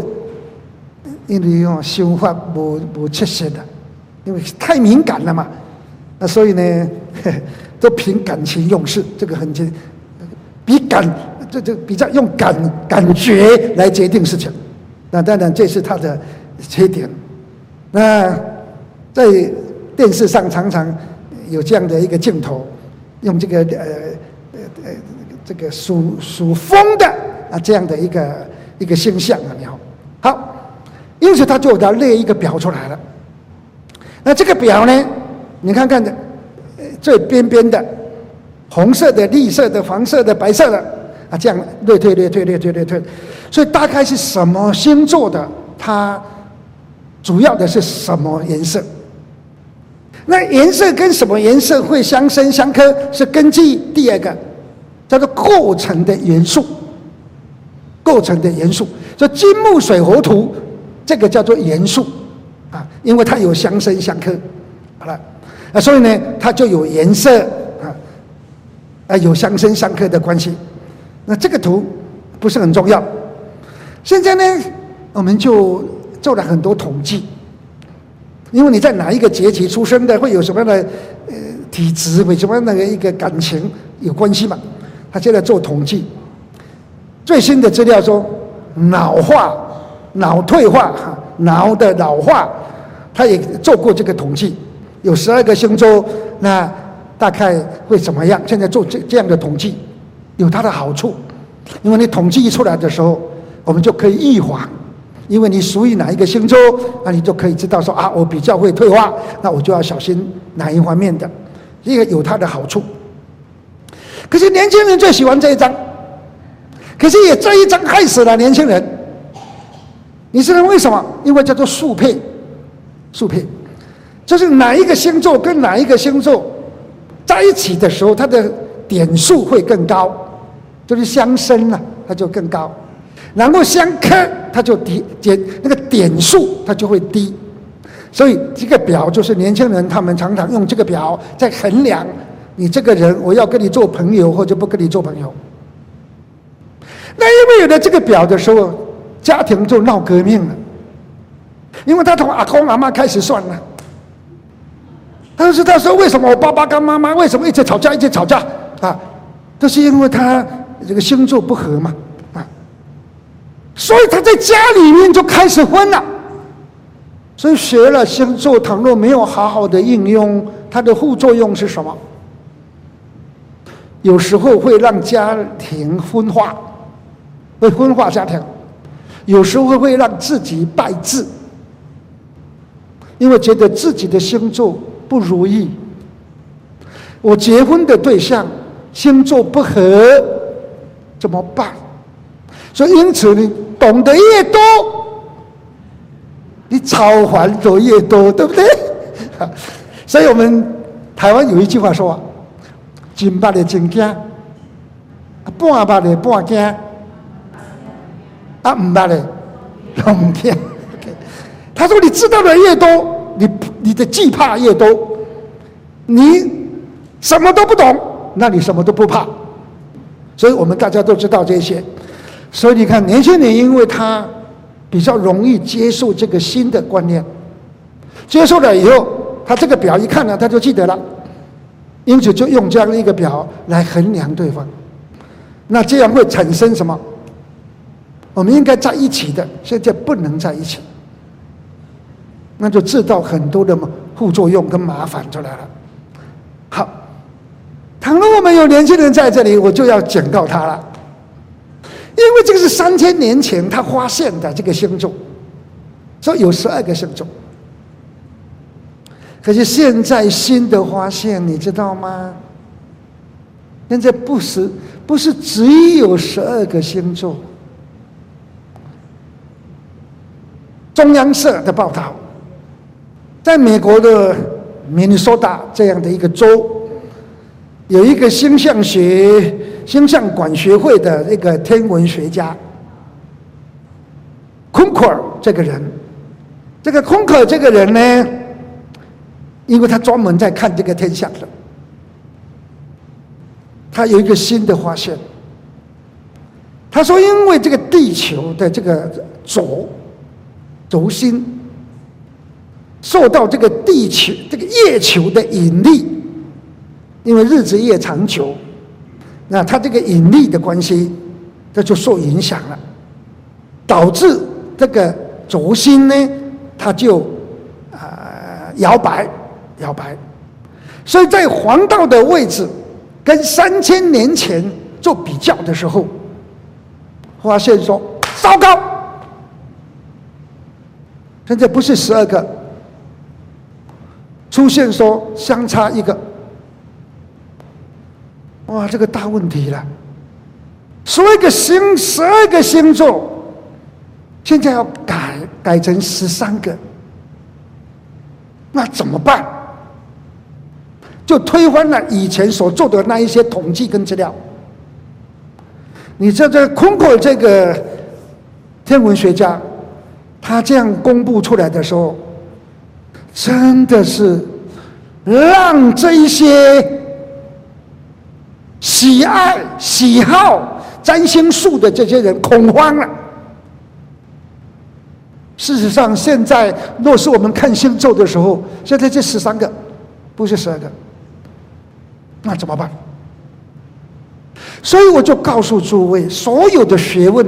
因为用修法不不切实的，因为太敏感了嘛，那所以呢，都凭感情用事，这个很简，比感这这比较用感感觉来决定事情，那当然这是他的缺点。那在电视上常常有这样的一个镜头，用这个呃呃呃这个属属风的啊这样的一个。一个星象啊，你好，好，因此他就给他列一个表出来了。那这个表呢，你看看的，最边边的，红色的、绿色的、黄色的、白色的啊，这样略退、略退、略退、略退。所以大概是什么星座的？它主要的是什么颜色？那颜色跟什么颜色会相生相克？是根据第二个叫做构成的元素。构成的元素，所以金木水火土，这个叫做元素啊，因为它有相生相克，好了，啊，所以呢，它就有颜色啊，啊，有相生相克的关系。那这个图不是很重要。现在呢，我们就做了很多统计，因为你在哪一个节气出生的，会有什么样的呃体质，会什么样的一个感情有关系嘛？他现在做统计。最新的资料说，脑化、脑退化、哈脑的老化，他也做过这个统计，有十二个星座，那大概会怎么样？现在做这这样的统计，有它的好处，因为你统计出来的时候，我们就可以预防，因为你属于哪一个星座，那你就可以知道说啊，我比较会退化，那我就要小心哪一方面的，这个有它的好处。可是年轻人最喜欢这一张。可是也这一张害死了年轻人，你知道为什么？因为叫做速配，速配，就是哪一个星座跟哪一个星座在一起的时候，它的点数会更高，就是相生了，它就更高；然后相克，它就低，减那个点数它就会低。所以这个表就是年轻人他们常常用这个表在衡量你这个人，我要跟你做朋友或者不跟你做朋友。那因为有了这个表的时候，家庭就闹革命了。因为他从阿公阿妈开始算了，但是他说：“为什么我爸爸跟妈妈为什么一直吵架，一直吵架啊？都是因为他这个星座不合嘛啊！所以他在家里面就开始分了。所以学了星座，倘若没有好好的应用，它的副作用是什么？有时候会让家庭分化。”会分化家庭，有时候会让自己败志，因为觉得自己的星座不如意。我结婚的对象星座不合，怎么办？所以因此你懂得越多，你操烦就越多，对不对？所以我们台湾有一句话说：“金八的金家，半八的半家。”啊，唔捌嘞，龙天。他说：“你知道的越多，你你的惧怕越多。你什么都不懂，那你什么都不怕。所以我们大家都知道这些。所以你看，年轻人因为他比较容易接受这个新的观念，接受了以后，他这个表一看呢，他就记得了。因此就用这样的一个表来衡量对方。那这样会产生什么？我们应该在一起的，现在不能在一起。”那就制造很多的副作用跟麻烦出来了。好，倘若我们有年轻人在这里，我就要警告他了，因为这个是三千年前他发现的这个星座，说有十二个星座。可是现在新的发现，你知道吗？现在不是不是只有十二个星座。中央社的报道。在美国的明尼苏达这样的一个州，有一个星象学、星象管学会的那个天文学家，昆克尔这个人，这个昆克尔这个人呢，因为他专门在看这个天象的，他有一个新的发现。他说，因为这个地球的这个轴轴心。受到这个地球、这个月球的引力，因为日子越长久，那它这个引力的关系，它就受影响了，导致这个轴心呢，它就啊摇摆摇摆，所以在黄道的位置跟三千年前做比较的时候，发现说糟糕，现在不是十二个。出现说相差一个，哇，这个大问题了。十二个星，十二个星座，现在要改改成十三个，那怎么办？就推翻了以前所做的那一些统计跟资料。你这这个昆克这个天文学家，他这样公布出来的时候。真的是让这一些喜爱、喜好占星术的这些人恐慌了。事实上，现在若是我们看星座的时候，现在这十三个，不是十二个，那怎么办？所以我就告诉诸位，所有的学问，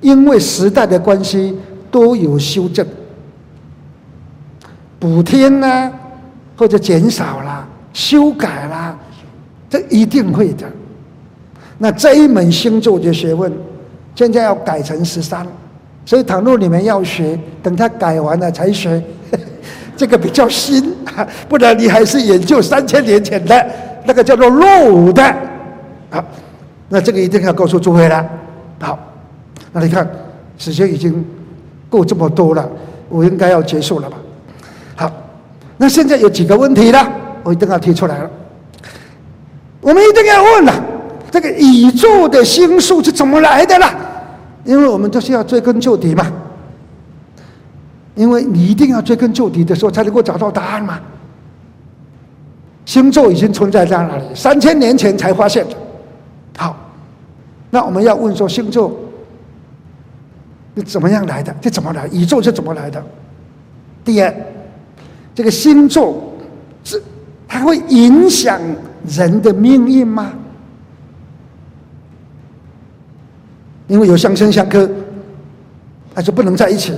因为时代的关系，都有修正。补天呢，或者减少啦、修改啦，这一定会的。那这一门星座的学问，现在要改成十三，所以倘若你们要学，等他改完了才学，这个比较新，不然你还是研究三千年前的那个叫做落伍的。好，那这个一定要告诉诸位了。好，那你看时间已经够这么多了，我应该要结束了吧？好那现在有几个问题了，我一定要提出来了。我们一定要问了，这个宇宙的星数是怎么来的了？因为我们都是要追根究底嘛。因为你一定要追根究底的时候，才能够找到答案嘛。星座已经存在在那里，三千年前才发现的。好，那我们要问说，星座是怎么样来的？这怎么来？宇宙是怎么来的？第二。这个星座是它会影响人的命运吗？因为有相生相克，他就不能在一起，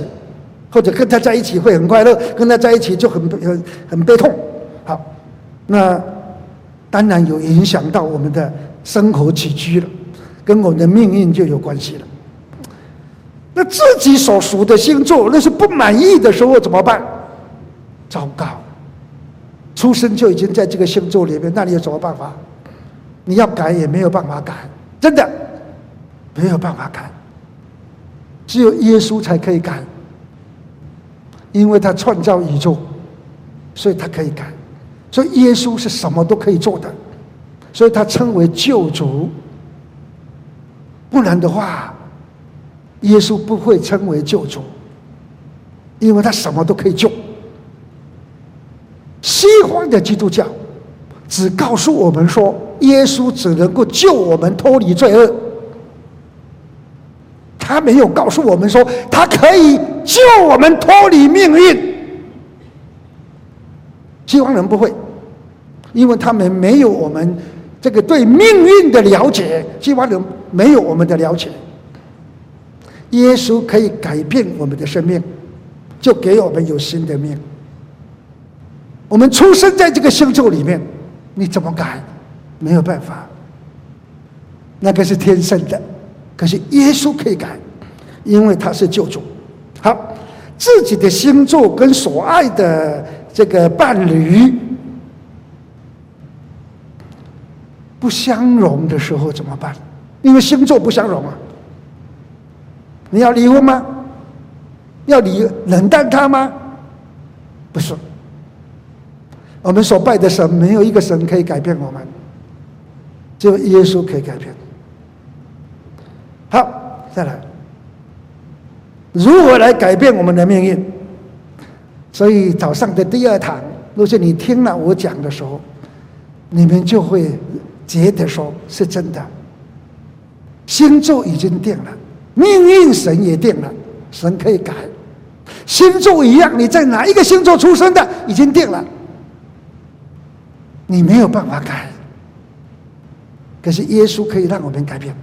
或者跟他在一起会很快乐，跟他在一起就很很很悲痛。好，那当然有影响到我们的生活起居了，跟我们的命运就有关系了。那自己所属的星座，那是不满意的时候怎么办？糟糕，出生就已经在这个星座里面，那你有什么办法？你要改也没有办法改，真的没有办法改。只有耶稣才可以改，因为他创造宇宙，所以他可以改。所以耶稣是什么都可以做的，所以他称为救主。不然的话，耶稣不会称为救主。因为他什么都可以救。西方的基督教只告诉我们说，耶稣只能够救我们脱离罪恶，他没有告诉我们说，他可以救我们脱离命运。西方人不会，因为他们没有我们这个对命运的了解，西方人没有我们的了解。耶稣可以改变我们的生命，就给我们有新的命。我们出生在这个星球里面，你怎么改？没有办法，那个是天生的。可是耶稣可以改，因为他是救主。好，自己的星座跟所爱的这个伴侣不相容的时候怎么办？因为星座不相容啊。你要离婚吗？要离冷淡他吗？不是。我们所拜的神，没有一个神可以改变我们，只有耶稣可以改变。好，再来，如何来改变我们的命运？所以早上的第二堂，若是你听了我讲的时候，你们就会觉得说是真的。星座已经定了，命运神也定了，神可以改。星座一样，你在哪一个星座出生的，已经定了。你没有办法改，可是耶稣可以让我们改变，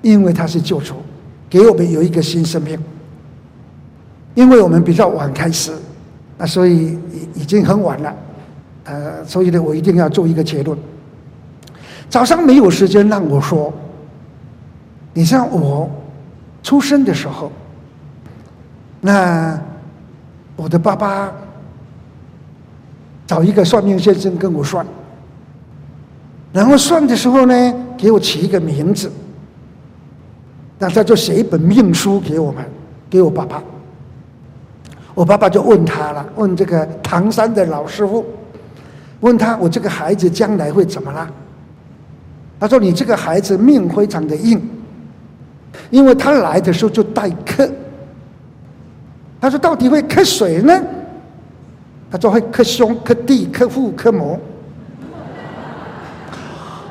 因为他是救主，给我们有一个新生命。因为我们比较晚开始，啊，所以已已经很晚了，呃，所以呢，我一定要做一个结论。早上没有时间让我说，你像我出生的时候，那我的爸爸。找一个算命先生跟我算，然后算的时候呢，给我起一个名字，那他就写一本命书给我们，给我爸爸。我爸爸就问他了，问这个唐山的老师傅，问他我这个孩子将来会怎么啦？他说你这个孩子命非常的硬，因为他来的时候就带克。他说到底会克谁呢？他说会克兄、克弟、克父、克母。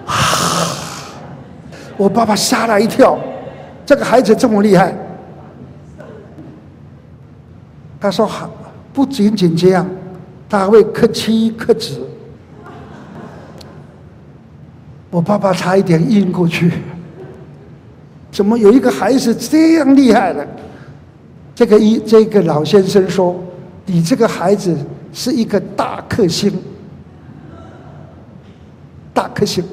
我爸爸吓了一跳，这个孩子这么厉害。他说好，不仅仅这样，他还会克妻、克子。我爸爸差一点晕过去。怎么有一个孩子这样厉害呢？这个一这个老先生说：“你这个孩子。”是一个大克星，大克星，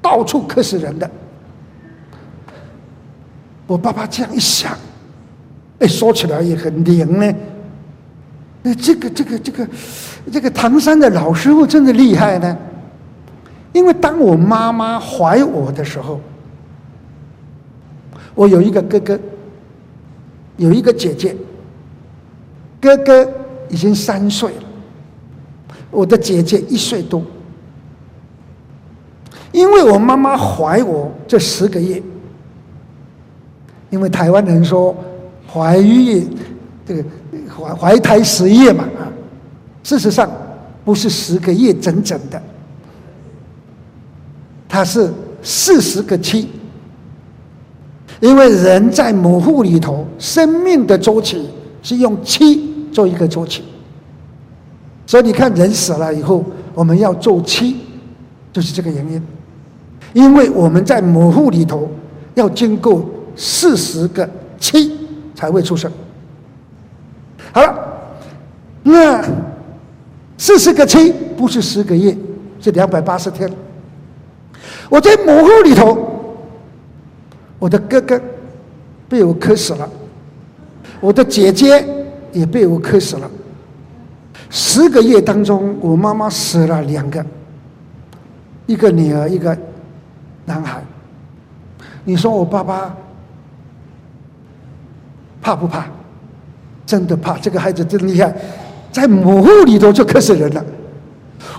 到处克死人的。我爸爸这样一想，哎，说起来也很灵呢。那这个这个这个这个唐山的老师傅真的厉害呢。因为当我妈妈怀我的时候，我有一个哥哥，有一个姐姐，哥哥。已经三岁了，我的姐姐一岁多。因为我妈妈怀我这十个月，因为台湾人说怀孕这个怀怀胎十月嘛啊，事实上不是十个月整整的，它是四十个七，因为人在母腹里头生命的周期是用七。做一个周期，所以你看，人死了以后，我们要做七，就是这个原因。因为我们在母腹里头要经过四十个七才会出生。好了，那四十个七不是十个月，是两百八十天。我在母腹里头，我的哥哥被我磕死了，我的姐姐。也被我磕死了。十个月当中，我妈妈死了两个，一个女儿，一个男孩。你说我爸爸怕不怕？真的怕。这个孩子真厉害，在母腹里头就磕死人了。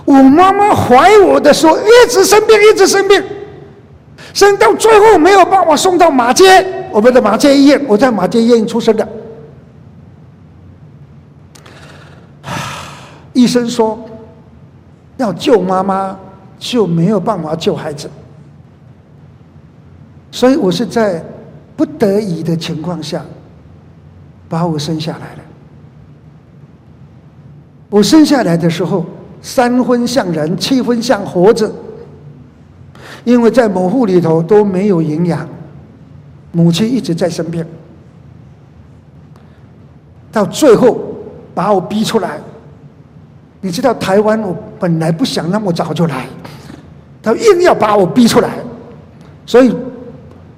我妈妈怀我的时候一直生病，一直生病，生到最后没有办法送到马街，我们的马街医院，我在马街医院出生的。医生说要救妈妈，就没有办法救孩子，所以我是在不得已的情况下把我生下来了。我生下来的时候，三分像人，七分像猴子，因为在母腹里头都没有营养，母亲一直在生病，到最后把我逼出来。你知道台湾，我本来不想那么早就来，他硬要把我逼出来，所以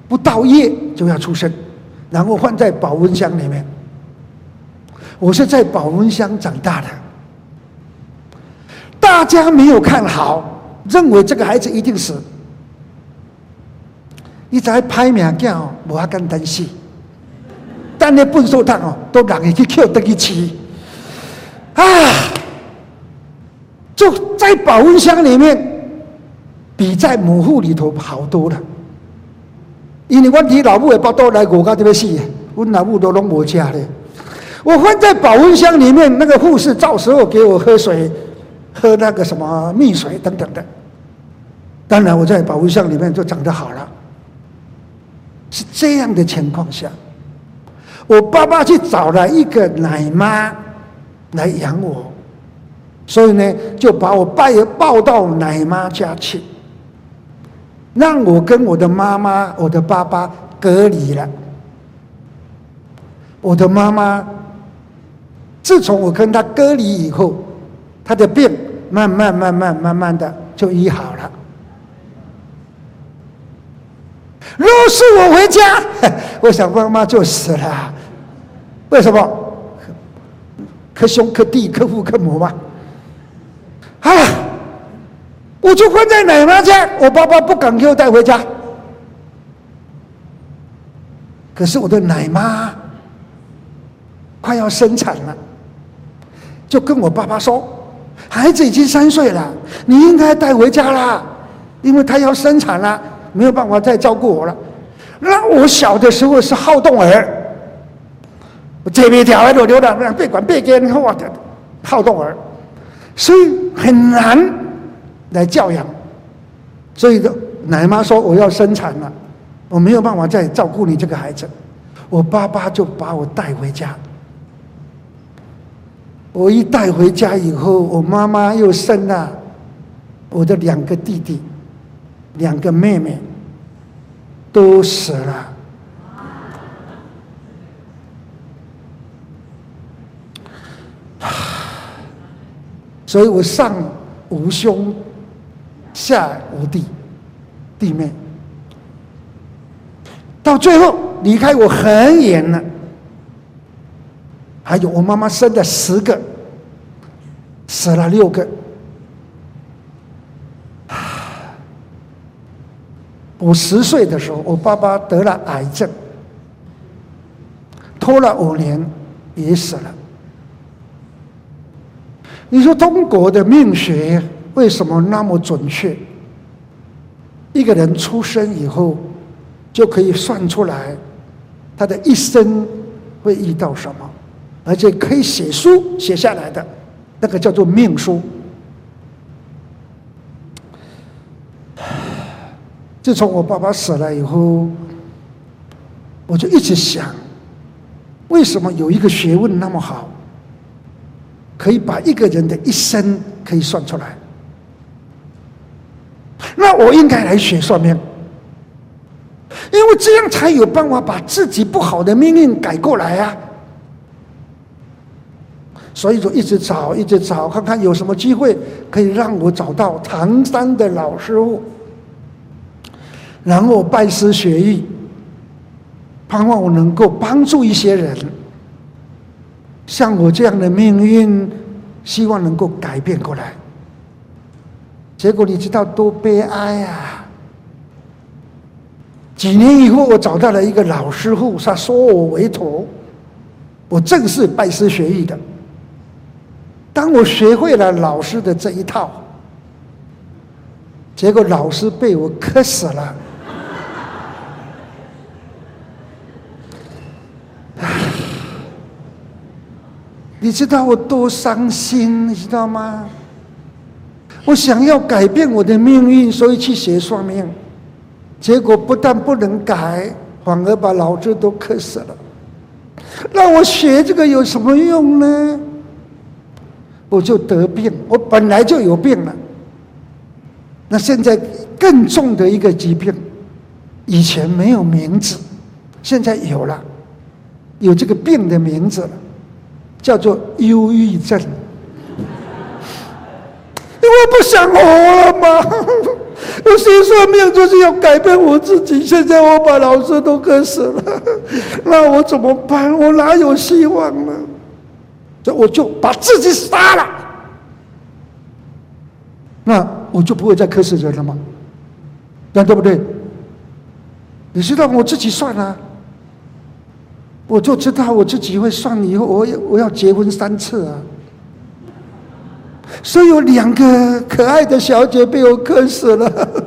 不到夜就要出生，然后放在保温箱里面。我是在保温箱长大的。大家没有看好，认为这个孩子一定死。一直在拍名叫无阿干担心，但那笨手党哦，都让人去扣得一起啊！就在保温箱里面，比在母腹里头好多了。因为我提老母的包都来我家这边死，我老母都拢无吃的。我放在保温箱里面，那个护士照时候给我喝水，喝那个什么蜜水等等的。当然，我在保温箱里面就长得好了。是这样的情况下，我爸爸去找了一个奶妈来养我。所以呢，就把我爸也抱到奶妈家去，让我跟我的妈妈、我的爸爸隔离了。我的妈妈，自从我跟她隔离以后，她的病慢慢、慢慢、慢慢的就医好了。若是我回家，我想妈妈就死了。为什么？可兄可弟可父可母嘛。啊！我就关在奶妈家，我爸爸不敢给我带回家。可是我的奶妈快要生产了，就跟我爸爸说：“孩子已经三岁了，你应该带回家啦，因为他要生产了，没有办法再照顾我了。”那我小的时候是好动儿，我这边条路流浪，别管别跟，我的好动儿。所以很难来教养，所以奶妈说我要生产了，我没有办法再照顾你这个孩子，我爸爸就把我带回家。我一带回家以后，我妈妈又生了我的两个弟弟，两个妹妹都死了。所以我上无兄，下无弟，弟妹，到最后离开我很远了。还有我妈妈生的十个，死了六个。我十岁的时候，我爸爸得了癌症，拖了五年，也死了。你说中国的命学为什么那么准确？一个人出生以后，就可以算出来他的一生会遇到什么，而且可以写书写下来的，那个叫做命书。自从我爸爸死了以后，我就一直想，为什么有一个学问那么好？可以把一个人的一生可以算出来，那我应该来学算命，因为这样才有办法把自己不好的命运改过来啊。所以就一直找，一直找，看看有什么机会可以让我找到唐山的老师傅，然后拜师学艺，盼望我能够帮助一些人。像我这样的命运，希望能够改变过来。结果你知道多悲哀啊！几年以后，我找到了一个老师傅，他收我为徒，我正式拜师学艺的。当我学会了老师的这一套，结果老师被我磕死了。你知道我多伤心，你知道吗？我想要改变我的命运，所以去学算命，结果不但不能改，反而把老子都磕死了。那我学这个有什么用呢？我就得病，我本来就有病了。那现在更重的一个疾病，以前没有名字，现在有了，有这个病的名字了，叫做忧郁症。因为我不想活了吗？我学算命就是要改变我自己，现在我把老师都克死了，那我怎么办？我哪有希望呢？所以我就把自己杀了，那我就不会再克死人了吗？那对不对？你知道我自己算啊，我就知道我自己会算，以后我要我要结婚三次啊。所以有两个可爱的小姐被我磕死了，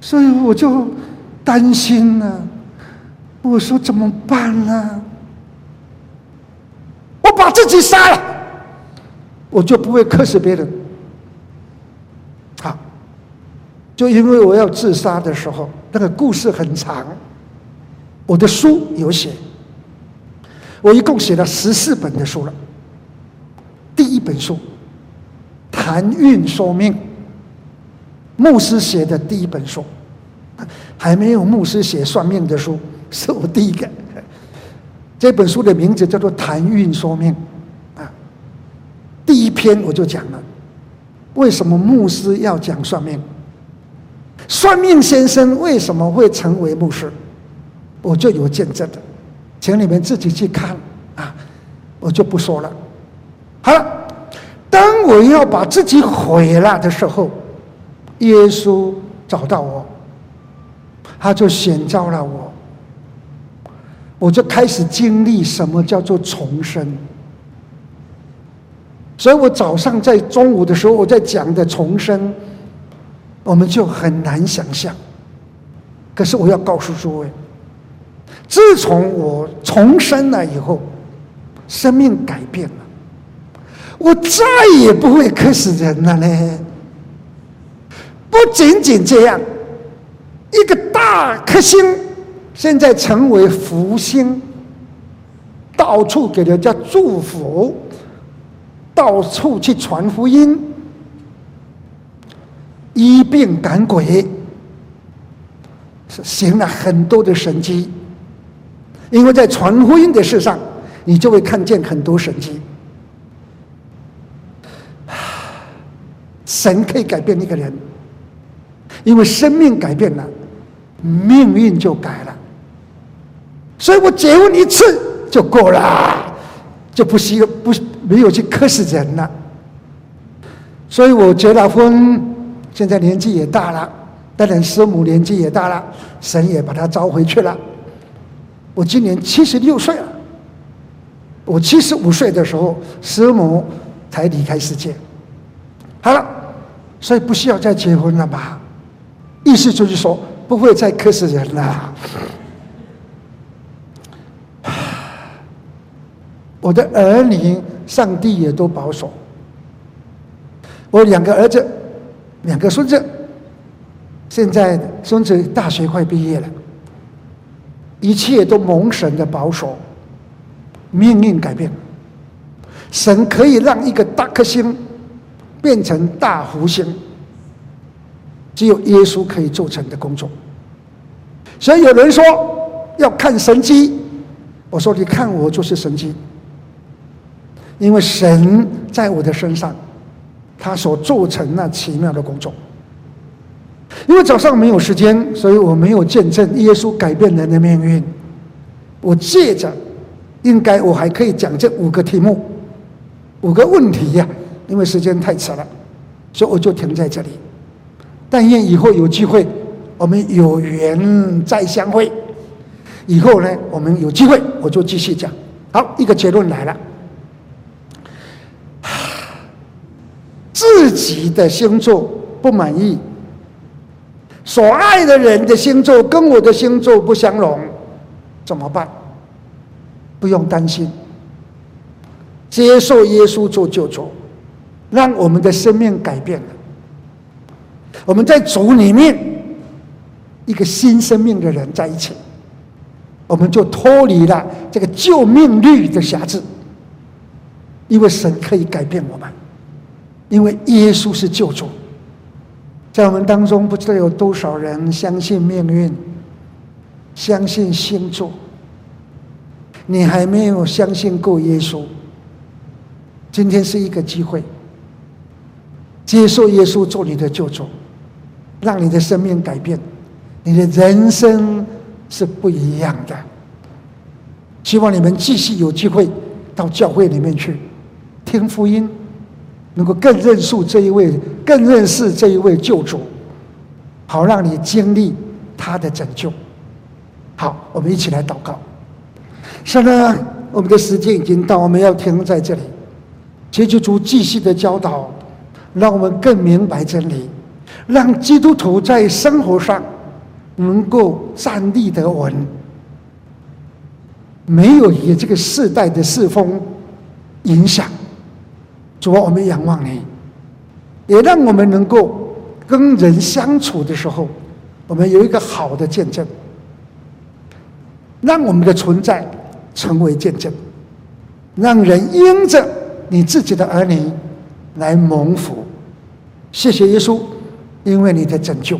所以我就担心了。我说怎么办呢？我把自己杀了，我就不会磕死别人。好，就因为我要自杀的时候，那个故事很长，我的书有写，我一共写了十四本的书了。第一本书《谈运说命》，牧师写的第一本书，还没有牧师写算命的书，是我第一个。这本书的名字叫做《谈运说命》啊。第一篇我就讲了，为什么牧师要讲算命？算命先生为什么会成为牧师？我就有见证的，请你们自己去看啊，我就不说了。好了，当我要把自己毁了的时候，耶稣找到我，他就选召了我，我就开始经历什么叫做重生。所以我早上在中午的时候我在讲的重生，我们就很难想象。可是我要告诉诸位，自从我重生了以后，生命改变了。我再也不会磕死人了呢。不仅仅这样，一个大颗星现在成为福星，到处给人家祝福，到处去传福音，医病赶鬼，是行了很多的神迹。因为在传福音的事上，你就会看见很多神迹。神可以改变一个人，因为生命改变了，命运就改了。所以我结婚一次就够了，就不需要不没有去克死人了。所以我结了婚，现在年纪也大了，当然师母年纪也大了，神也把她召回去了。我今年七十六岁了，我七十五岁的时候，师母才离开世界。好了。所以不需要再结婚了吧？意思就是说不会再磕死人了。我的儿女，上帝也都保守。我两个儿子，两个孙子，现在孙子大学快毕业了，一切都蒙神的保守，命运改变。神可以让一个大颗星。变成大福星，只有耶稣可以做成的工作。所以有人说要看神迹，我说你看我就是神迹，因为神在我的身上，他所做成那奇妙的工作。因为早上没有时间，所以我没有见证耶稣改变人的命运。我借着，应该我还可以讲这五个题目，五个问题呀、因为时间太迟了，所以我就停在这里。但愿以后有机会，我们有缘再相会。以后呢，我们有机会，我就继续讲。好，一个结论来了：自己的星座不满意，所爱的人的星座跟我的星座不相容，怎么办？不用担心，接受耶稣做救主，让我们的生命改变了。我们在主里面，一个新生命的人在一起，我们就脱离了这个救命律的辖制。因为神可以改变我们，因为耶稣是救主。在我们当中，不知道有多少人相信命运，相信星座。你还没有相信过耶稣，今天是一个机会，接受耶稣做你的救主，让你的生命改变，你的人生是不一样的。希望你们继续有机会到教会里面去听福音，能够更认识这一位，更认识这一位救主，好让你经历他的拯救。好，我们一起来祷告。是的，我们的时间已经到，我们要停在这里。结局主继续的教导，让我们更明白真理，让基督徒在生活上能够站立得稳，没有以这个世代的世风影响。主啊，我们仰望你，也让我们能够跟人相处的时候，我们有一个好的见证，让我们的存在。成为见证，让人因着你自己的儿女来蒙福。谢谢耶稣，因为你的拯救。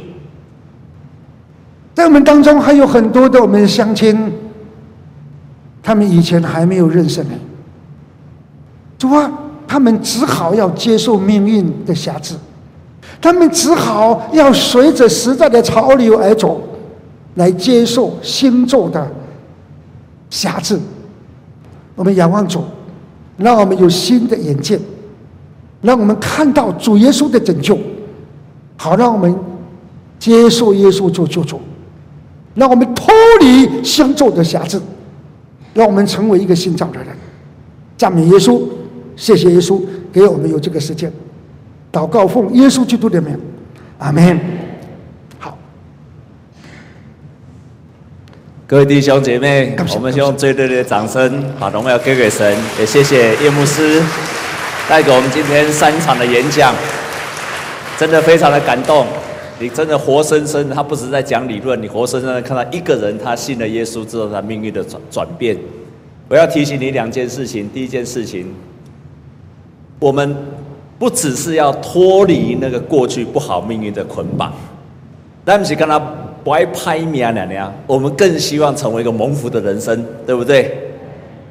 在我们当中还有很多的我们乡亲，他们以前还没有认识你，主啊，他们只好要接受命运的辖制，他们只好要随着时代的潮流而走，来接受星座的。辖制，我们仰望主，让我们有新的眼界，让我们看到主耶稣的拯救，好让我们接受耶稣做救主，让我们脱离星座的辖制，让我们成为一个新造的人。赞美耶稣，谢谢耶稣给我们有这个时间，祷告奉耶稣基督的名，阿门。各位弟兄姐妹，我们用最热烈的掌声把荣耀给给神，也谢谢叶牧师带给我们今天三场的演讲，真的非常的感动。你真的活生生，他不是在讲理论，你活生生的看到一个人，他信了耶稣之后，他命运的转转变。我要提醒你两件事情，第一件事情，我们不只是要脱离那个过去不好命运的捆绑，但是跟他。不爱拍名啊，娘娘，我们更希望成为一个蒙福的人生，对不对？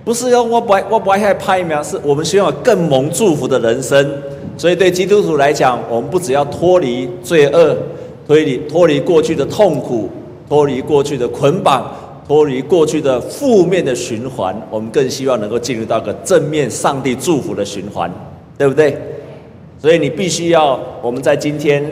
不是说我不爱，我不爱拍名，是我们希望更蒙祝福的人生。所以对基督徒来讲，我们不只要脱离罪恶，脱离脱离过去的痛苦，脱离过去的捆绑，脱离过去的负面的循环，我们更希望能够进入到个正面上帝祝福的循环，对不对？所以你必须要，我们在今天。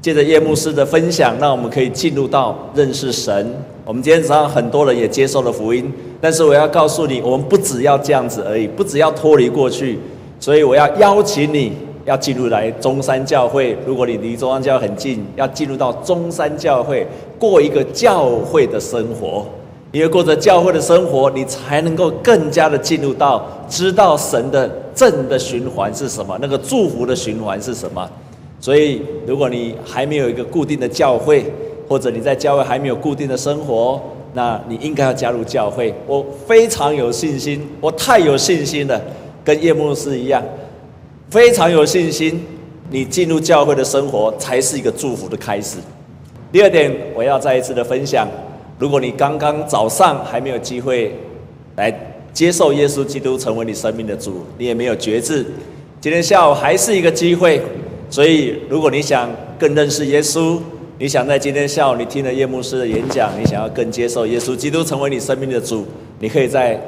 借着叶牧师的分享，让我们可以进入到认识神。我们今天早上很多人也接受了福音，但是我要告诉你，我们不只要这样子而已，不只要脱离过去。所以我要邀请你要进入来中山教会。如果你离中山教会很近，要进入到中山教会，过一个教会的生活。你要过着教会的生活，你才能够更加的进入到知道神的正的循环是什么，那个祝福的循环是什么。所以，如果你还没有一个固定的教会，或者你在教会还没有固定的生活，那你应该要加入教会。我非常有信心，我太有信心了，跟叶牧师一样，非常有信心。你进入教会的生活才是一个祝福的开始。第二点，我要再一次的分享：如果你刚刚早上还没有机会来接受耶稣基督成为你生命的主，你也没有决志，今天下午还是一个机会。所以，如果你想更认识耶稣，你想在今天下午你听了叶牧师的演讲，你想要更接受耶稣基督成为你生命的主，你可以在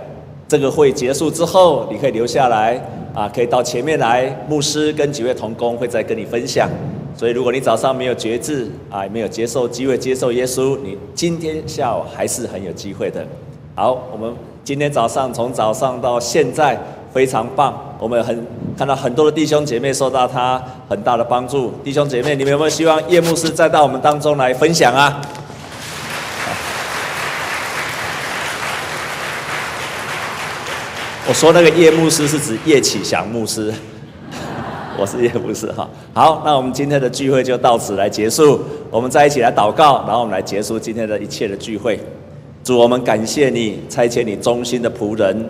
这个会结束之后，你可以留下来啊，可以到前面来，牧师跟几位同工会再跟你分享。所以，如果你早上没有决志啊，没有接受机会接受耶稣，你今天下午还是很有机会的。好，我们今天早上从早上到现在。非常棒，我们很看到很多的弟兄姐妹受到他很大的帮助。弟兄姐妹，你们有没有希望叶牧师再到我们当中来分享啊？我说那个叶牧师是指叶启祥牧师，我是叶牧师哈。好，那我们今天的聚会就到此来结束。我们再一起来祷告，然后我们来结束今天的一切的聚会。主，我们感谢你差遣你忠心的仆人，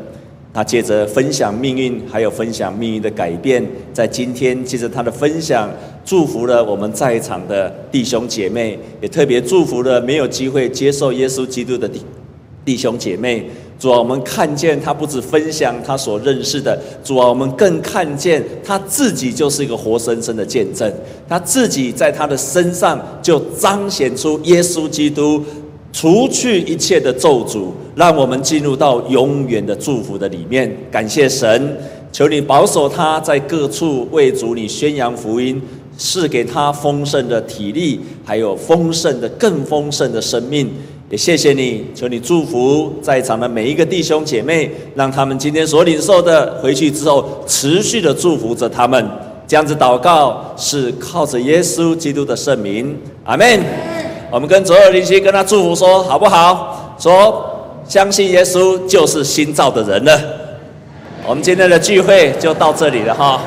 他借着分享命运，还有分享命运的改变，在今天借着他的分享，祝福了我们在场的弟兄姐妹，也特别祝福了没有机会接受耶稣基督的弟弟兄姐妹。主啊，我们看见他不止分享他所认识的，主啊，我们更看见他自己就是一个活生生的见证，他自己在他的身上就彰显出耶稣基督除去一切的咒诅，让我们进入到永远的祝福的里面。感谢神，求你保守他在各处为主你宣扬福音，赐给他丰盛的体力，还有丰盛的、更丰盛的生命。也谢谢你，求你祝福在场的每一个弟兄姐妹，让他们今天所领受的回去之后，持续的祝福着他们。这样子祷告是靠着耶稣基督的圣名，阿门。我们跟左右邻居跟他祝福说，好不好？说相信耶稣就是新造的人了。我们今天的聚会就到这里了哈。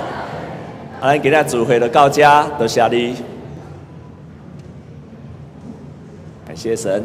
来给大家主会的告家多谢你，感谢神。